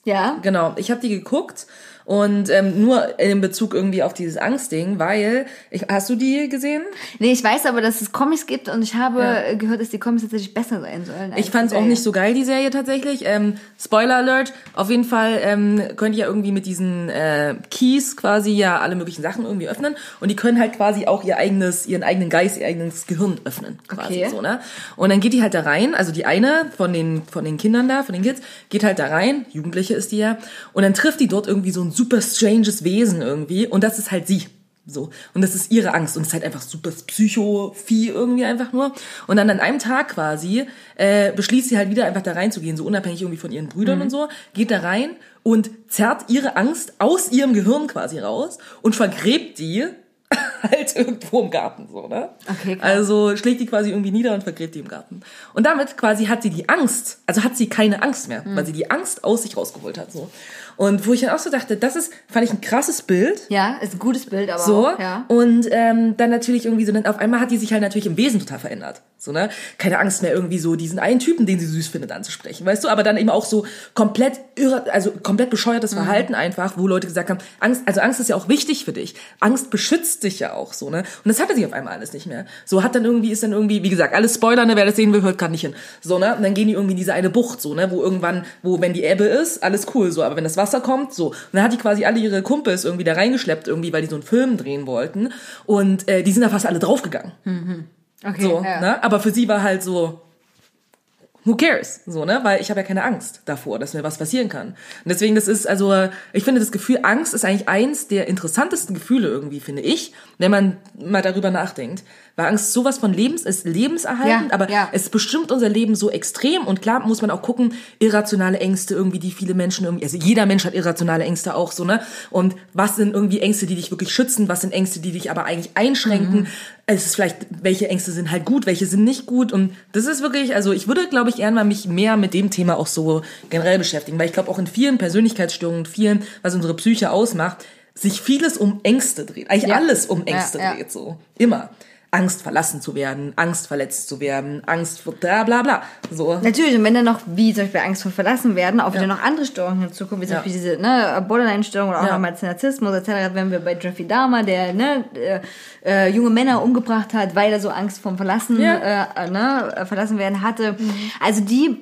Ja. Genau, ich habe die geguckt und ähm, nur in Bezug irgendwie auf dieses Angstding, weil ich, hast du die gesehen? Nee, ich weiß aber, dass es Comics gibt und ich habe Ja. gehört, dass die Comics tatsächlich besser sein sollen. Ich fand es auch nicht so geil, die Serie tatsächlich. Ähm, Spoiler Alert, auf jeden Fall ähm, könnt ihr ja irgendwie mit diesen äh, Keys quasi ja alle möglichen Sachen irgendwie öffnen und die können halt quasi auch ihr eigenes, ihren eigenen Geist, ihr eigenes Gehirn öffnen, quasi Okay. so, ne? Und dann geht die halt da rein, also die eine von den von den Kindern da, von den Kids, geht halt da rein, Jugendliche ist die ja, und dann trifft die dort irgendwie so ein super stranges Wesen irgendwie und das ist halt sie. So. Und das ist ihre Angst. Und es ist halt einfach super Psycho-Vieh irgendwie einfach nur. Und dann an einem Tag quasi äh, beschließt sie halt wieder einfach da reinzugehen, so unabhängig irgendwie von ihren Brüdern Mhm. und so, geht da rein und zerrt ihre Angst aus ihrem Gehirn quasi raus und vergräbt die halt irgendwo im Garten, so, ne? Okay. Also schlägt die quasi irgendwie nieder und vergräbt die im Garten. Und damit quasi hat sie die Angst, also hat sie keine Angst mehr, Mhm. weil sie die Angst aus sich rausgeholt hat, so. Und wo ich dann auch so dachte, das ist, fand ich ein krasses Bild, Ja, ist ein gutes Bild, aber so. auch, ja. Und ähm, dann natürlich irgendwie so, dann auf einmal hat die sich halt natürlich im Wesen total verändert. So, ne? Keine Angst mehr, irgendwie so diesen einen Typen, den sie süß findet, anzusprechen, weißt du? Aber dann eben auch so komplett irre, also komplett Mhm. bescheuertes Verhalten einfach, wo Leute gesagt haben, Angst, also Angst ist ja auch wichtig für dich. Angst beschützt dich ja auch so, ne? Und das hatte sie auf einmal alles nicht mehr. So hat dann irgendwie, ist dann irgendwie, wie gesagt, alles Spoiler, ne? Wer das sehen will, hört gerade nicht hin. So, ne? Und dann gehen die irgendwie in diese eine Bucht, so, ne? Wo irgendwann, wo, wenn die Ebbe ist, alles cool, so. Aber wenn das Wasser kommt, so. Und dann hat die quasi alle ihre Kumpels irgendwie da reingeschleppt, irgendwie, weil die so einen Film drehen wollten. Und äh, die sind da fast alle draufgegangen. Okay, So, ja. ne? Aber für sie war halt so, who cares? So, ne? Weil ich habe ja keine Angst davor, dass mir was passieren kann. Und deswegen, das ist, also, ich finde, das Gefühl Angst ist eigentlich eins der interessantesten Gefühle irgendwie, finde ich, wenn man mal darüber nachdenkt. Weil Angst sowas von Lebens ist lebenserhaltend, Ja, aber ja. es bestimmt unser Leben so extrem und klar muss man auch gucken, irrationale Ängste irgendwie, die viele Menschen irgendwie, also jeder Mensch hat irrationale Ängste auch so, ne? Und was sind irgendwie Ängste, die dich wirklich schützen, was sind Ängste, die dich aber eigentlich einschränken? Es ist vielleicht, welche Ängste sind halt gut, welche sind nicht gut und das ist wirklich, also ich würde, glaube ich, eher mal mich mehr mit dem Thema auch so generell beschäftigen, weil ich glaube auch in vielen Persönlichkeitsstörungen, vielen, was unsere Psyche ausmacht, sich vieles um Ängste dreht. Eigentlich Ja. alles um Ängste Ja, ja. dreht, so. Immer. Angst verlassen zu werden, Angst verletzt zu werden, Angst vor bla bla bla. So. Natürlich, und wenn dann noch, wie zum Beispiel Angst vor Verlassen werden, auch wieder noch andere Störungen hinzukommen, wie zum Ja. Beispiel diese ne, Borderline-Störung oder auch Ja. nochmal Narzissmus etc., wenn wir bei Jeffrey Dahmer, der ne, äh, äh, junge Männer umgebracht hat, weil er so Angst vom Verlassen, Ja. äh, äh, ne, äh, verlassen werden hatte. Also die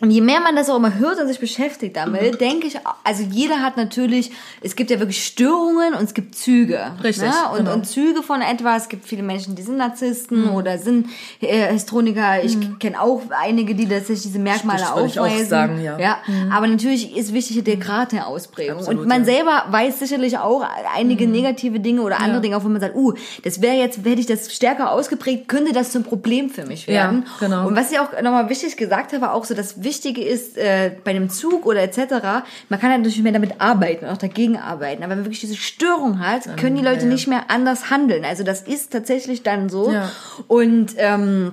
und je mehr man das auch immer hört und sich beschäftigt damit, Mhm. denke ich, also jeder hat natürlich, es gibt ja wirklich Störungen und es gibt Züge. Richtig, Ne? Und, genau. Mhm. und Züge von etwas. Es gibt viele Menschen, die sind Narzissten oder sind äh, Histroniker. Ich kenne auch einige, die tatsächlich diese Merkmale Das würde ich auch aufweisen. sagen, ja. Mhm. Aber natürlich ist wichtig der Grad der Ausprägung. Absolut, und man ja. Mhm. selber weiß sicherlich auch einige negative Dinge oder andere Dinge, auch wenn man sagt, uh, das wäre jetzt, hätte ich das stärker ausgeprägt, könnte das zum Problem für mich Ja, werden. genau. Und was ich auch nochmal wichtig gesagt habe, auch so das Wichtige ist, äh, bei einem Zug oder etc., man kann halt natürlich mehr damit arbeiten und auch dagegen arbeiten. Aber wenn man wirklich diese Störung hat, können die Leute ja, ja. nicht mehr anders handeln. Also das ist tatsächlich dann so. Ja. Und ähm,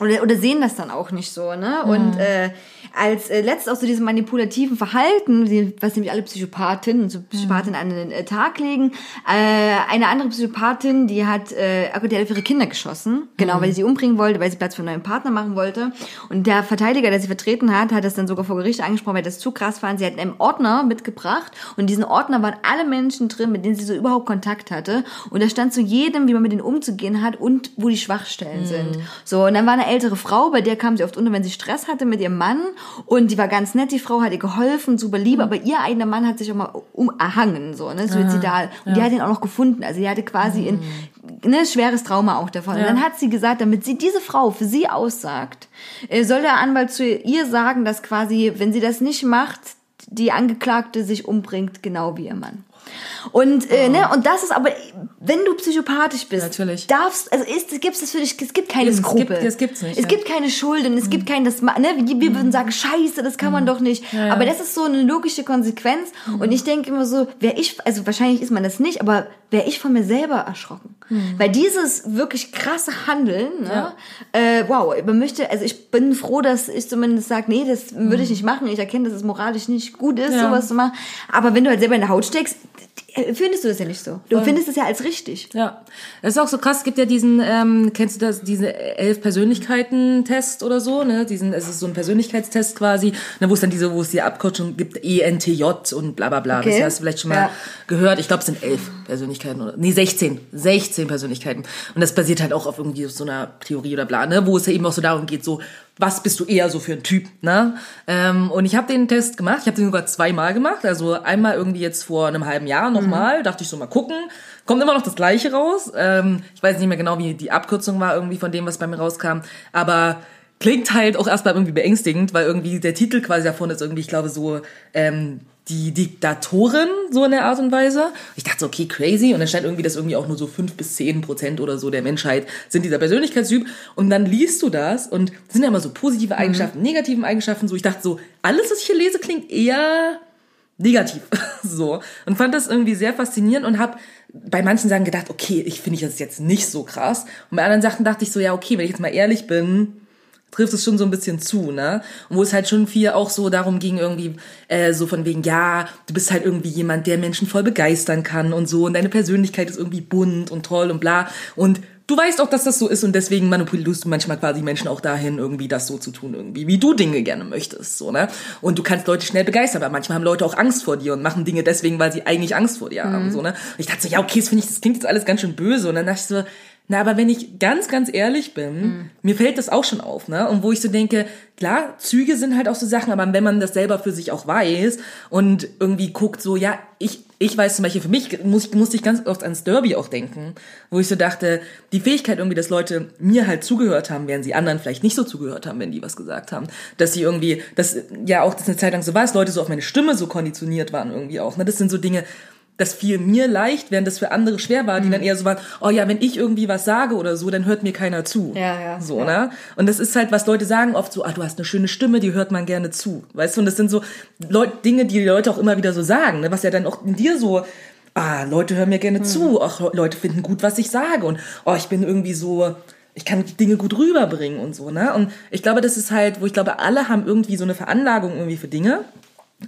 oder, oder sehen das dann auch nicht so, ne? Und äh, als äh, letztes auch so diesem manipulativen Verhalten, die, was nämlich alle Psychopathinnen und so Psychopathinnen an den äh, Tag legen, äh, eine andere Psychopathin, die hat, äh, die hat auf ihre Kinder geschossen, genau, weil sie sie umbringen wollte, weil sie Platz für einen neuen Partner machen wollte. Und der Verteidiger, der sie vertreten hat, hat das dann sogar vor Gericht angesprochen, weil das zu krass fand. Sie hat einen Ordner mitgebracht und in diesen Ordner waren alle Menschen drin, mit denen sie so überhaupt Kontakt hatte. Und da stand zu jedem, wie man mit denen umzugehen hat und wo die Schwachstellen sind. So, und dann war eine ältere Frau, bei der kam sie oft unter, wenn sie Stress hatte mit ihrem Mann. Und die war ganz nett, die Frau hat ihr geholfen, super lieb, aber ihr eigener Mann hat sich auch mal um erhangen, so, ne, suizidal. Und die hat ihn auch noch gefunden. Also die hatte quasi ein ne, schweres Trauma auch davon. Und dann hat sie gesagt, damit sie diese Frau für sie aussagt, äh, soll der Anwalt zu ihr sagen, dass quasi, wenn sie das nicht macht, die Angeklagte sich umbringt, genau wie ihr Mann. Und, äh, ne, und das ist aber, wenn du psychopathisch bist, Natürlich. darfst, also ist, gibt's das für dich, es gibt keine Es Skrupel. gibt- das gibt's nicht, Es ja. gibt keine Schulden, es gibt kein, das, ne, wir würden sagen, scheiße, das kann man doch nicht. Aber das ist so eine logische Konsequenz. Und ich denke immer so, wäre ich, also wahrscheinlich ist man das nicht, aber wäre ich von mir selber erschrocken. Weil dieses wirklich krasse Handeln, ne, äh, wow, man möchte, also ich bin froh, dass ich zumindest sage, nee, das würde ich nicht machen. Ich erkenne, dass es moralisch nicht gut ist, Ja. sowas zu machen. Aber wenn du halt selber in der Haut steckst, findest du das ja nicht so. Du findest es ja als richtig. Ja, das ist auch so krass. Es gibt ja diesen, ähm, kennst du das, diese elf Persönlichkeiten-Test oder so, ne? Diesen, es ist so ein Persönlichkeitstest quasi, ne, wo es dann diese, wo es die Abkürzung gibt, ENTJ und bla bla bla. Okay. Das hast du vielleicht schon mal Ja. gehört. Ich glaube, es sind elf Persönlichkeiten oder nee, 16. 16 Persönlichkeiten. Und das basiert halt auch auf irgendwie so einer Theorie oder bla, ne? Wo es ja eben auch so darum geht, so, was bist du eher so für ein Typ, ne? Ähm, und ich habe den Test gemacht, ich habe den sogar zweimal gemacht, also einmal irgendwie jetzt vor einem halben Jahr nochmal, dachte ich so mal gucken, kommt immer noch das gleiche raus. Ähm, ich weiß nicht mehr genau, wie die Abkürzung war irgendwie von dem, was bei mir rauskam, aber klingt halt auch erstmal irgendwie beängstigend, weil irgendwie der Titel quasi davon ist irgendwie, ich glaube so, ähm, die Diktatorin, so in der Art und Weise. Ich dachte so, okay, crazy. Und dann stand irgendwie, dass irgendwie auch nur so fünf bis zehn Prozent oder so der Menschheit sind dieser Persönlichkeitstyp. Und dann liest du das und es sind ja immer so positive Eigenschaften, negativen Eigenschaften. So, ich dachte so, alles, was ich hier lese, klingt eher negativ. so. Und fand das irgendwie sehr faszinierend und habe bei manchen Sachen gedacht, okay, ich finde ich das jetzt nicht so krass. Und bei anderen Sachen dachte ich so, ja, okay, wenn ich jetzt mal ehrlich bin, trifft es schon so ein bisschen zu, ne? Und wo es halt schon viel auch so darum ging, irgendwie äh, so von wegen, ja, du bist halt irgendwie jemand, der Menschen voll begeistern kann und so und deine Persönlichkeit ist irgendwie bunt und toll und bla und du weißt auch, dass das so ist und deswegen manipulierst du manchmal quasi Menschen auch dahin, irgendwie das so zu tun, irgendwie, wie du Dinge gerne möchtest, so, ne? Und du kannst Leute schnell begeistern, aber manchmal haben Leute auch Angst vor dir und machen Dinge deswegen, weil sie eigentlich Angst vor dir haben, so, ne? Und ich dachte so, ja, okay, das finde ich, das klingt jetzt alles ganz schön böse und dann dachte ich so, na, aber wenn ich ganz, ganz ehrlich bin, mir fällt das auch schon auf, ne? Und wo ich so denke, klar, Züge sind halt auch so Sachen, aber wenn man das selber für sich auch weiß und irgendwie guckt, so, ja, ich, ich weiß zum Beispiel, für mich muss, musste ich ganz oft ans Derby auch denken, wo ich so dachte, die Fähigkeit irgendwie, dass Leute mir halt zugehört haben, während sie anderen vielleicht nicht so zugehört haben, wenn die was gesagt haben. Dass sie irgendwie, dass ja auch das eine Zeit lang so war, dass Leute so auf meine Stimme so konditioniert waren irgendwie auch, ne? Das sind so Dinge, das fiel mir leicht, während das für andere schwer war, die dann eher so waren, oh ja, wenn ich irgendwie was sage oder so, dann hört mir keiner zu. Ja, ja, So, ja. ne? Und das ist halt, was Leute sagen oft so, ah, du hast eine schöne Stimme, die hört man gerne zu. Weißt du, und das sind so Leut Dinge, die die Leute auch immer wieder so sagen, ne? was ja dann auch in dir so, ah, Leute hören mir gerne zu, ach, Leute finden gut, was ich sage und oh, ich bin irgendwie so, ich kann Dinge gut rüberbringen und so, ne? Und ich glaube, das ist halt, wo ich glaube, alle haben irgendwie so eine Veranlagung irgendwie für Dinge,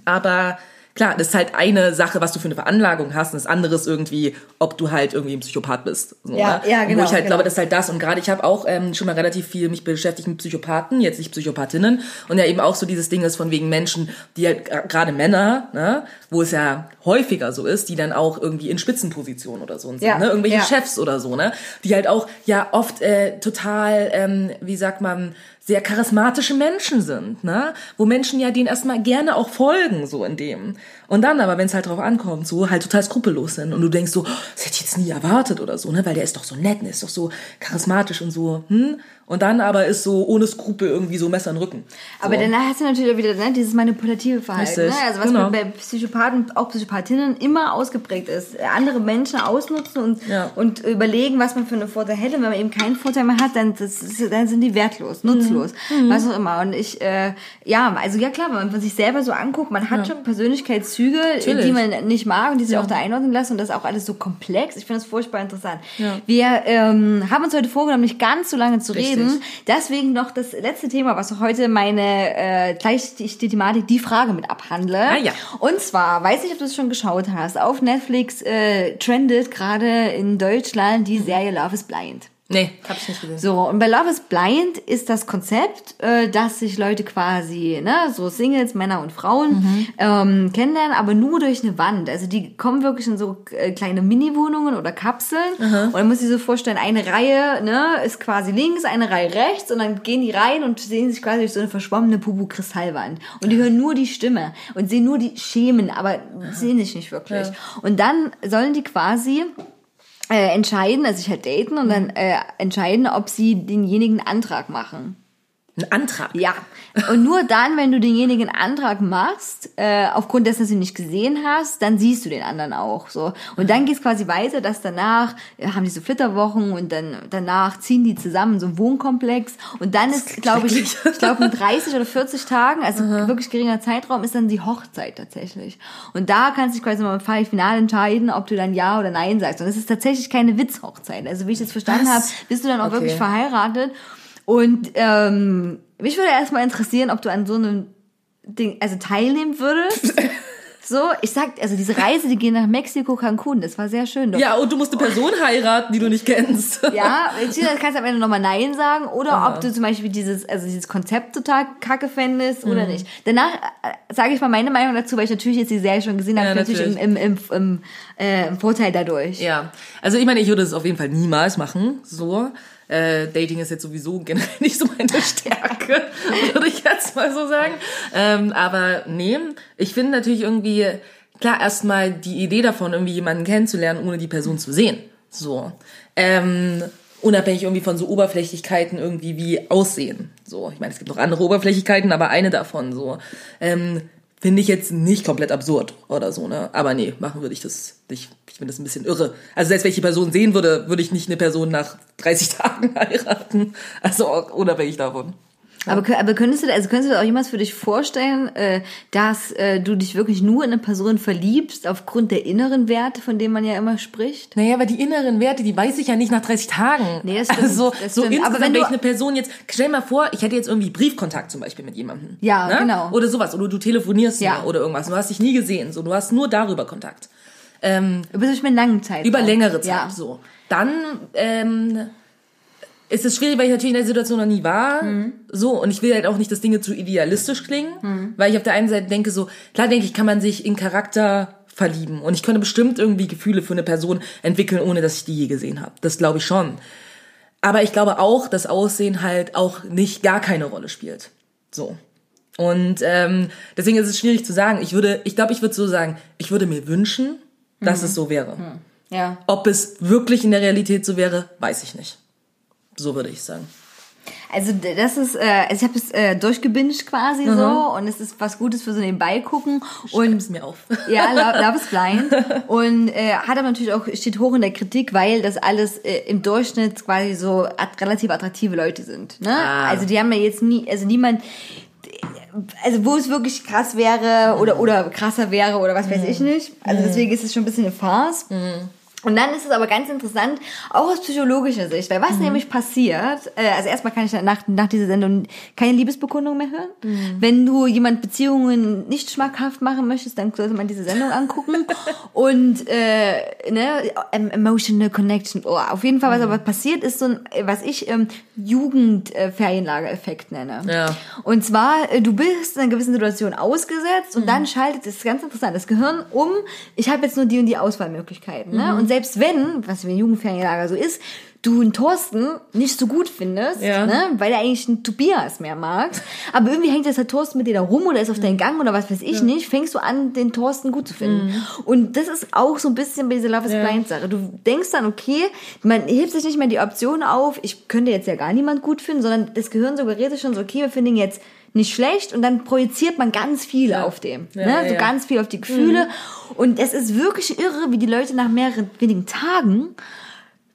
aber klar, das ist halt eine Sache, was du für eine Veranlagung hast, und das andere ist irgendwie, ob du halt irgendwie ein Psychopath bist. So, Ja, ne? ja, genau, Wo ich halt genau. glaube, das ist halt das. Und gerade ich habe auch ähm, schon mal relativ viel mich beschäftigt mit Psychopathen, jetzt nicht Psychopathinnen. Und ja eben auch so dieses Ding ist von wegen Menschen, die halt gerade Männer, ne, wo es ja häufiger so ist, die dann auch irgendwie in Spitzenpositionen oder so sind, Ja, ne? Irgendwelche ja. Chefs oder so, ne? Die halt auch ja oft äh, total, ähm, wie sagt man, sehr charismatische Menschen sind, ne? Wo Menschen ja denen erstmal gerne auch folgen, so in dem. Und dann aber, wenn es halt drauf ankommt, so halt total skrupellos sind und du denkst so, oh, das hätte ich jetzt nie erwartet oder so, ne? Weil der ist doch so nett, und ist doch so charismatisch und so, hm? Und dann aber ist so ohne Skrupel irgendwie so Messer in den Rücken. So. Aber dann hast du natürlich auch wieder ne, dieses manipulative Verhalten. Ne? Also was genau. bei Psychopathen, auch Psychopathinnen immer ausgeprägt ist. Andere Menschen ausnutzen und, Ja. und überlegen, was man für einen Vorteil hätte. Und wenn man eben keinen Vorteil mehr hat, dann, das dann sind die wertlos, nutzlos, Mhm. was auch immer. Und ich, äh, ja, also ja klar, wenn man sich selber so anguckt, man hat schon Persönlichkeitszüge, Natürlich. die man nicht mag und die sich Ja. auch da einordnen lassen. Und das ist auch alles so komplex. Ich finde das furchtbar interessant. Ja. Wir ähm, haben uns heute vorgenommen, nicht ganz so lange zu Richtig. reden. Deswegen noch das letzte Thema, was heute meine äh, gleich die, die Thematik die Frage mit abhandle. Ah, ja. Und zwar, weiß nicht, ob du es schon geschaut hast, auf Netflix äh, trendet gerade in Deutschland die Serie Love is Blind. Nee, hab ich nicht gesehen. So, und bei Love is Blind ist das Konzept, äh, dass sich Leute quasi, ne, so Singles, Männer und Frauen, ähm, kennenlernen, aber nur durch eine Wand. Also die kommen wirklich in so äh, kleine Mini-Wohnungen oder Kapseln. Und dann muss ich so vorstellen, eine Reihe, ne, ist quasi links, eine Reihe rechts und dann gehen die rein und sehen sich quasi durch so eine verschwommene Pupu-Kristallwand. Und die hören nur die Stimme und sehen nur die Schemen, aber sehen sich nicht wirklich. Und dann sollen die quasi äh, entscheiden, also sich halt daten und dann äh, entscheiden, ob sie denjenigen Antrag machen. Ein Antrag. Ja. Und nur dann, wenn du denjenigen Antrag machst, äh, aufgrund dessen, dass du ihn nicht gesehen hast, dann siehst du den anderen auch. So. Und dann geht es quasi weiter, dass danach äh, haben die so Flitterwochen und dann danach ziehen die zusammen in so einen Wohnkomplex. Und dann ist, glaube ich, ich glaube, in 30 oder 40 Tagen, also wirklich geringer Zeitraum, ist dann die Hochzeit tatsächlich. Und da kannst du dich quasi mal im Fall final entscheiden, ob du dann Ja oder Nein sagst. Und es ist tatsächlich keine Witzhochzeit. Also wie ich das verstanden habe, bist du dann auch Okay. wirklich verheiratet. Und ähm, mich würde erstmal interessieren, ob du an so einem Ding, also teilnehmen würdest. So, ich sag, also diese Reise, die gehen nach Mexiko, Cancun, das war sehr schön. dort. Ja, und du musst eine Person heiraten, die du nicht kennst. Ja, entweder kannst du am Ende nochmal Nein sagen oder ob du zum Beispiel dieses, also dieses Konzept total kacke fändest Mhm. oder nicht. Danach äh, sage ich mal meine Meinung dazu, weil ich natürlich jetzt die Serie schon gesehen habe, Ja, natürlich im, im, im, im, äh, im Vorteil dadurch. Ja, also ich meine, ich würde es auf jeden Fall niemals machen, so. Äh, Dating ist jetzt sowieso generell nicht so meine Stärke, würde ich jetzt mal so sagen. Ähm, aber nee, ich finde natürlich irgendwie, klar, erstmal die Idee davon, irgendwie jemanden kennenzulernen, ohne die Person zu sehen. So. Ähm, unabhängig irgendwie von so Oberflächlichkeiten irgendwie wie Aussehen. So, ich meine, es gibt noch andere Oberflächlichkeiten, aber eine davon so. Ähm, Finde ich jetzt nicht komplett absurd oder so, ne? Aber nee, machen würde ich das nicht. Ich finde das ein bisschen irre. Also selbst wenn ich die Person sehen würde, würde ich nicht eine Person nach 30 Tagen heiraten. Also unabhängig davon. Aber, aber könntest du, also könntest du dir auch jemals für dich vorstellen, äh, dass äh, du dich wirklich nur in eine Person verliebst, aufgrund der inneren Werte, von denen man ja immer spricht? Naja, aber die inneren Werte, die weiß ich ja nicht nach 30 Tagen. Nee, das stimmt, Also, das so stimmt. insgesamt, Aber wenn wenn, du- ich eine Person jetzt, stell dir mal vor, ich hätte jetzt irgendwie Briefkontakt zum Beispiel mit jemandem. Ja, ne? genau. Oder sowas. Oder du telefonierst Ja. oder irgendwas. Du hast dich nie gesehen. So, du hast nur darüber Kontakt. Ähm, Über zum Beispiel einen langen Zeit. über längere Zeit. Ja. So. Dann ähm, ist es schwierig, weil ich natürlich in der Situation noch nie war. Mhm. So, und ich will halt auch nicht, dass Dinge zu idealistisch klingen. Weil ich auf der einen Seite denke so, klar denke ich, kann man sich in Charakter verlieben. Und ich könnte bestimmt irgendwie Gefühle für eine Person entwickeln, ohne dass ich die je gesehen habe. Das glaube ich schon. Aber ich glaube auch, dass Aussehen halt auch nicht gar keine Rolle spielt. So. Und ähm, deswegen ist es schwierig zu sagen. Ich würde, ich glaube, ich würde so sagen, ich würde mir wünschen, dass es so wäre. Ja. Ob es wirklich in der Realität so wäre, weiß ich nicht. So würde ich sagen. Also das ist, äh, also ich habe es äh, durchgebinged quasi Mhm. so und es ist was Gutes für so nebenbei gucken und Schreib's mir auf. ja, Love, Love is Blind und äh, hat aber natürlich auch steht hoch in der Kritik, weil das alles äh, im Durchschnitt quasi so at relativ attraktive Leute sind. Ne? Ah. Also die haben ja jetzt nie, also niemand also wo es wirklich krass wäre oder oder krasser wäre oder was weiß ich nicht. Also deswegen ist es schon ein bisschen eine Farce. Und dann ist es aber ganz interessant, auch aus psychologischer Sicht, weil was nämlich passiert, äh, also erstmal kann ich nach, nach dieser Sendung keine Liebesbekundung mehr hören. Wenn du jemand Beziehungen nicht schmackhaft machen möchtest, dann sollte man diese Sendung angucken. Und äh, ne, em- emotional connection. Oh, auf jeden Fall, was aber passiert, ist so ein, was ich ähm, Jugendferienlager-Effekt nenne. Ja. Und zwar, äh, du bist in einer gewissen Situation ausgesetzt Mhm. und dann schaltet, das ist ganz interessant, das Gehirn um, ich habe jetzt nur die und die Auswahlmöglichkeiten. Mhm. Ne? Und selbst wenn, was wie ein Jugendferienlager so ist, du einen Thorsten nicht so gut findest, Ja. ne? weil er eigentlich einen Tobias mehr magst, aber irgendwie hängt jetzt der Thorsten mit dir da rum oder ist auf Mhm. deinen Gang oder was weiß ich nicht, fängst du an, den Thorsten gut zu finden. Und das ist auch so ein bisschen bei dieser Love is Ja. Blind Sache. Du denkst dann, okay, man hebt sich nicht mehr die Option auf, ich könnte jetzt ja gar niemand gut finden, sondern das Gehirn suggeriert sich schon so, okay, wir finden jetzt nicht schlecht und dann projiziert man ganz viel auf dem. Ja, ne? ja, so ja. ganz viel auf die Gefühle. Und es ist wirklich irre, wie die Leute nach mehreren wenigen Tagen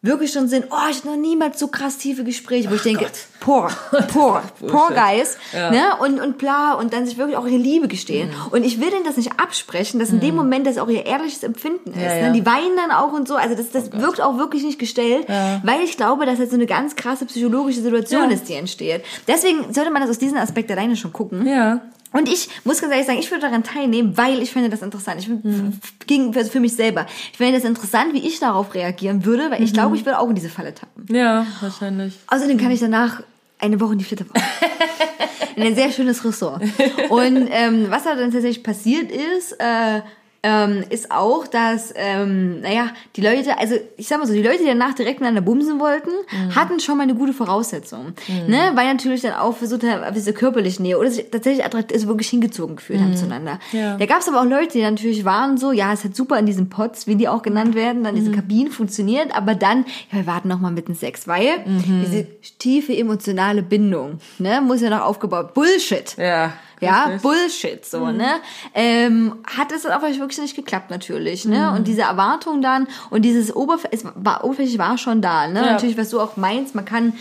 wirklich schon sind, oh, ich hatte noch niemals so krass tiefe Gespräche, wo ich denke, poor, poor, poor guys, Ja. ne, und, und bla, und dann sich wirklich auch ihre Liebe gestehen. Mhm. Und ich will denen das nicht absprechen, dass in dem Moment das auch ihr ehrliches Empfinden ist. Ja, Ne? ja. Die weinen dann auch und so, also das, das wirkt auch wirklich nicht gestellt, weil ich glaube, dass das so eine ganz krasse psychologische Situation Ja. ist, die entsteht. Deswegen sollte man das aus diesem Aspekt alleine schon gucken. Ja. Und ich muss ganz ehrlich sagen, ich würde daran teilnehmen, weil ich finde das interessant. Ich finde, gegen, also für mich selber. Ich finde das interessant, wie ich darauf reagieren würde, weil ich glaube, ich würde auch in diese Falle tappen. Ja, wahrscheinlich. Außerdem kann ich danach eine Woche in die Flitterwoche. in ein sehr schönes Ressort. Und ähm, was da dann tatsächlich passiert ist, äh, ähm, ist auch, dass, ähm, naja, die Leute, also ich sag mal so, die Leute, die danach direkt miteinander bumsen wollten, hatten schon mal eine gute Voraussetzung. Ne? Weil natürlich dann auch versucht haben, auf diese körperliche Nähe oder sich tatsächlich attrakt- also wirklich hingezogen gefühlt haben zueinander. Ja. Da gab es aber auch Leute, die natürlich waren so, ja, es hat super in diesen Pots, wie die auch genannt werden, dann diese Kabinen funktioniert, aber dann, ja, wir warten noch mal mit dem Sex, weil diese tiefe emotionale Bindung, ne, muss ja noch aufgebaut. Bullshit. Ja. Ja, richtig. Bullshit, so, ne? Ähm, hat es dann auch wirklich nicht geklappt, natürlich, ne? Und diese Erwartung dann und dieses Oberfläche, es war, oberflächlich war schon da, ne? Ja. Natürlich, was du auch meinst, man kann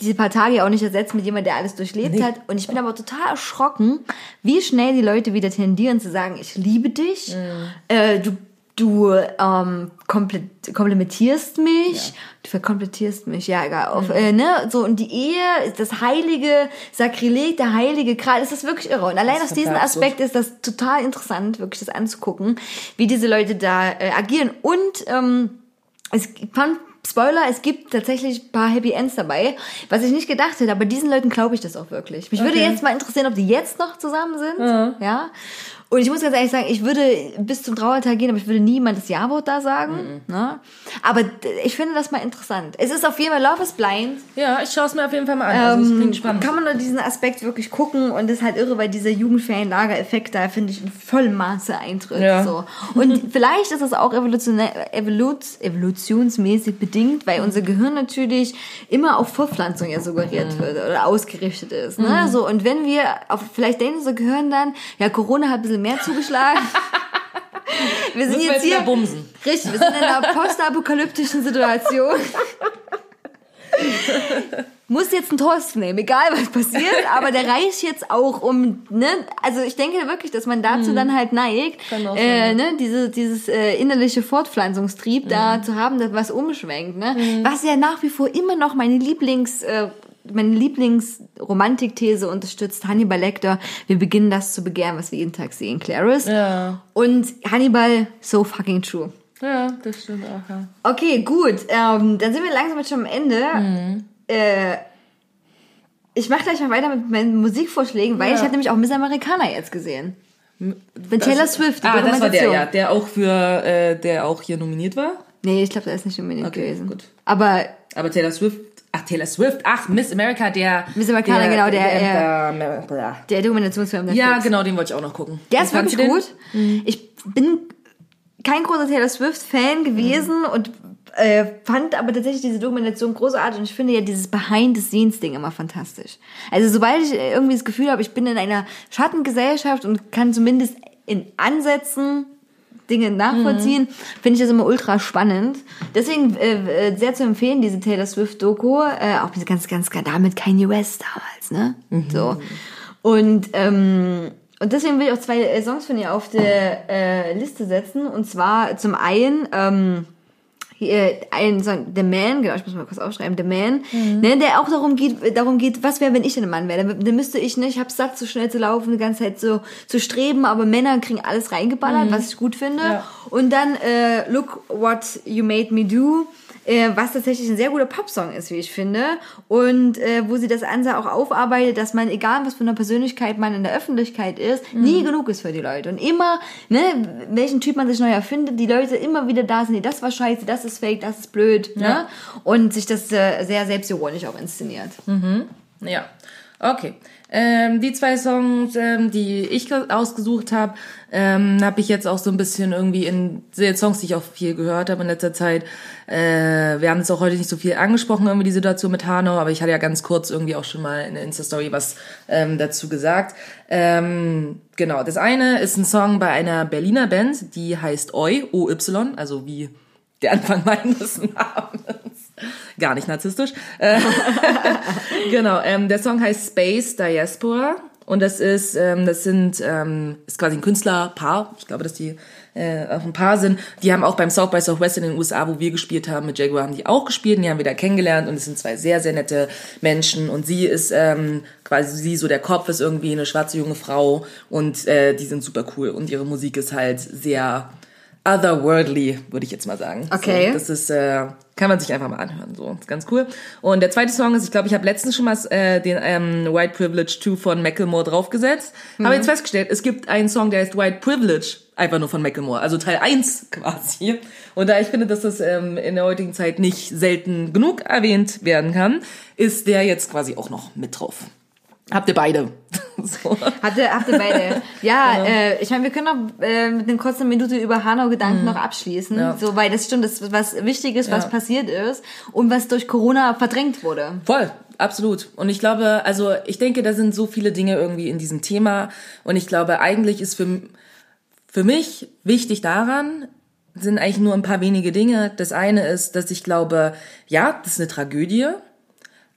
diese paar Tage ja auch nicht ersetzen mit jemandem, der alles durchlebt hat. Und ich bin aber total erschrocken, wie schnell die Leute wieder tendieren zu sagen, ich liebe dich, äh, du du ähm, komplementierst mich, du verkomplettierst mich, ja egal, auf, äh, ne, so und die Ehe ist das heilige Sakrileg, der heilige Gral, das ist wirklich irre. Und allein aus diesem Aspekt ist das total interessant, wirklich das anzugucken, wie diese Leute da äh, agieren. Und ähm, es fand Spoiler, es gibt tatsächlich ein paar Happy Ends dabei, was ich nicht gedacht hätte, aber diesen Leuten glaube ich das auch wirklich. Mich würde Okay. jetzt mal interessieren, ob die jetzt noch zusammen sind, ja. Und ich muss ganz ehrlich sagen, ich würde bis zum Trauertag gehen, aber ich würde niemand das Ja-Wort da sagen. Ne? Aber ich finde das mal interessant. Es ist auf jeden Fall Love is Blind. Ja, ich schaue es mir auf jeden Fall mal an. Also, Ähm, klingt spannend. kann man nur diesen Aspekt wirklich gucken und das ist halt irre, weil dieser Jugendferienlager-Effekt da, finde ich, in vollem Maße eintritt. Ja. So. Und vielleicht ist es auch evolutionär, evolut, evolutionsmäßig bedingt, weil unser Gehirn natürlich immer auf Fortpflanzung ja suggeriert wird oder ausgerichtet ist. Ne? So, und wenn wir, auf, vielleicht denkt unser Gehirn dann, ja, Corona hat ein bisschen mehr zugeschlagen. Wir sind Müssen wir jetzt jetzt hier. bumsen. Richtig, wir sind in einer postapokalyptischen Situation. Muss jetzt ein Thorsten nehmen, egal was passiert, aber der reicht jetzt auch um, ne, also ich denke wirklich, dass man dazu dann halt neigt, Mhm. Äh, ne, diese, dieses äh, innerliche Fortpflanzungstrieb da Mhm. zu haben, dass was umschwenkt, ne, was ja nach wie vor immer noch meine Lieblings, äh, meine Lieblingsromantikthese unterstützt, Hannibal Lecter, wir beginnen das zu begehren, was wir jeden Tag sehen, Clarice. Ja. Und Hannibal, so fucking true. Ja, das stimmt auch, ja. Okay, gut. Ähm, dann sind wir langsam jetzt schon am Ende. Mhm. Äh, ich mache gleich mal weiter mit meinen Musikvorschlägen, weil Ja. ich habe nämlich auch Miss Americana jetzt gesehen. Mit Taylor Swift, die Ah, das war der, ja. Der auch für, äh, der auch hier nominiert war. Nee, ich glaube, der ist nicht nominiert Okay, gewesen. gut. Aber Aber Taylor Swift, ach, Taylor Swift, ach, Miss America, der... Miss Americana, genau, der, der, der der Dokumentationsfilm Netflix. ja, genau, den wollte ich auch noch gucken. Der ist wirklich gut. Ich bin kein großer Taylor Swift-Fan gewesen und äh, fand aber tatsächlich diese Dokumentation großartig und ich finde ja dieses Behind-the-Scenes-Ding immer fantastisch. Also sobald ich äh, irgendwie das Gefühl habe, ich bin in einer Schattengesellschaft und kann zumindest in Ansätzen Dinge nachvollziehen, finde ich das immer ultra spannend. Deswegen äh, äh, sehr zu empfehlen, diese Taylor Swift-Doku, äh, auch diese ganz, ganz Skandal mit Kanye West damals, ne? So. Und, ähm, und deswegen will ich auch zwei äh, Songs von ihr auf der äh, Liste setzen. Und zwar zum einen, ähm, hier, ein Song, The Man, genau, ich muss mal kurz aufschreiben, The Man, ne, der auch darum geht, darum geht, was wäre, wenn ich denn ein Mann wäre? Dann, dann müsste ich, ne, ich hab's satt, so schnell zu laufen, die ganze Zeit so zu streben, aber Männer kriegen alles reingeballert, was ich gut finde. Ja. Und dann äh, Look What You Made Me Do, äh, was tatsächlich ein sehr guter Popsong ist, wie ich finde. Und äh, wo sie das Ansa auch aufarbeitet, dass man, egal was für eine Persönlichkeit man in der Öffentlichkeit ist, nie genug ist für die Leute. Und immer, ne, welchen Typ man sich neu erfindet, die Leute immer wieder da sind, nee, das war scheiße, das ist fake, das ist blöd. Ne? Ja. Und sich das äh, sehr selbstironisch auch inszeniert. Ja, okay. Ähm, die zwei Songs, ähm, die ich ge- ausgesucht habe, ähm, habe ich jetzt auch so ein bisschen irgendwie in Songs, die ich auch viel gehört habe in letzter Zeit. Äh, wir haben es auch heute nicht so viel angesprochen, irgendwie die Situation mit Hanau, aber ich hatte ja ganz kurz irgendwie auch schon mal in der Insta-Story was ähm, dazu gesagt. Ähm, genau, das eine ist ein Song bei einer Berliner Band, die heißt Oi, O-Y, also wie der Anfang meines Namens. Gar nicht narzisstisch. Äh, genau, ähm, der Song heißt Space Diaspora und das ist, ähm, das sind, ähm, ist quasi ein Künstlerpaar. Ich glaube, dass die äh, auch ein Paar sind. Die haben auch beim South by Southwest in den USA, wo wir gespielt haben, mit Jaguar haben die auch gespielt und die haben wir da kennengelernt und es sind zwei sehr, sehr nette Menschen und sie ist ähm, quasi sie so der Kopf ist irgendwie eine schwarze junge Frau und äh, die sind super cool und ihre Musik ist halt sehr otherworldly, würde ich jetzt mal sagen. Okay. So, das ist, äh, kann man sich einfach mal anhören. So, ist ganz cool. Und der zweite Song ist, ich glaube, ich habe letztens schon mal äh, den ähm, White Privilege 2 von Macklemore draufgesetzt. Habe jetzt festgestellt, es gibt einen Song, der heißt White Privilege, einfach nur von Macklemore, also Teil 1 quasi. Und da ich finde, dass das ähm, in der heutigen Zeit nicht selten genug erwähnt werden kann, ist der jetzt quasi auch noch mit drauf. Habt ihr beide. so. Habt ihr beide? Ja, Äh, ich meine, wir können noch äh, mit einer kurzen Minute über Hanau-Gedanken noch abschließen. Mhm. Ja. So, weil das stimmt, das was wichtig ist, was Ja. passiert ist und was durch Corona verdrängt wurde. Voll, absolut. Und ich glaube, also ich denke, da sind so viele Dinge irgendwie in diesem Thema. Und ich glaube, eigentlich ist für, für mich wichtig daran, sind eigentlich nur ein paar wenige Dinge. Das eine ist, dass ich glaube, ja, das ist eine Tragödie.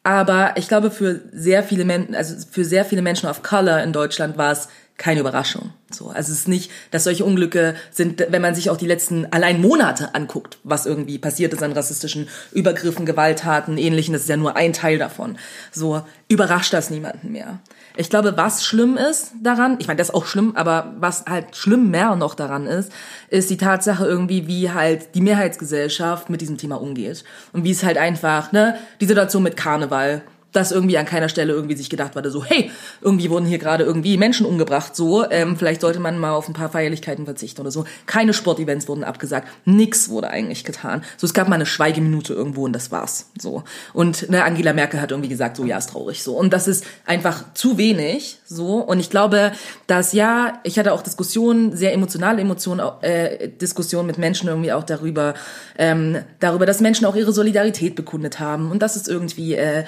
Aber ich glaube, für sehr viele Menschen, also für sehr viele Menschen of Color in Deutschland war es keine Überraschung. So, also es ist nicht, dass solche Unglücke sind, wenn man sich auch die letzten allein Monate anguckt, was irgendwie passiert ist an rassistischen Übergriffen, Gewalttaten, ähnlichen, das ist ja nur ein Teil davon. So überrascht das niemanden mehr. Ich glaube, was schlimm ist daran, ich meine, das ist auch schlimm, aber was halt schlimm mehr noch daran ist, ist die Tatsache irgendwie, wie halt die Mehrheitsgesellschaft mit diesem Thema umgeht. Und wie es halt einfach, ne, die Situation mit Karneval, dass irgendwie an keiner Stelle irgendwie sich gedacht wurde, so, hey, irgendwie wurden hier gerade irgendwie Menschen umgebracht, so, ähm, vielleicht sollte man mal auf ein paar Feierlichkeiten verzichten oder so. Keine Sportevents wurden abgesagt, nix wurde eigentlich getan. So, es gab mal eine Schweigeminute irgendwo und das war's, so. Und ne, Angela Merkel hat irgendwie gesagt, so, ja, ist traurig, so. Und das ist einfach zu wenig, so. Und ich glaube, dass ja, ich hatte auch Diskussionen, sehr emotionale Emotionen, äh, Diskussionen mit Menschen irgendwie auch darüber, ähm, darüber, dass Menschen auch ihre Solidarität bekundet haben und dass es irgendwie äh,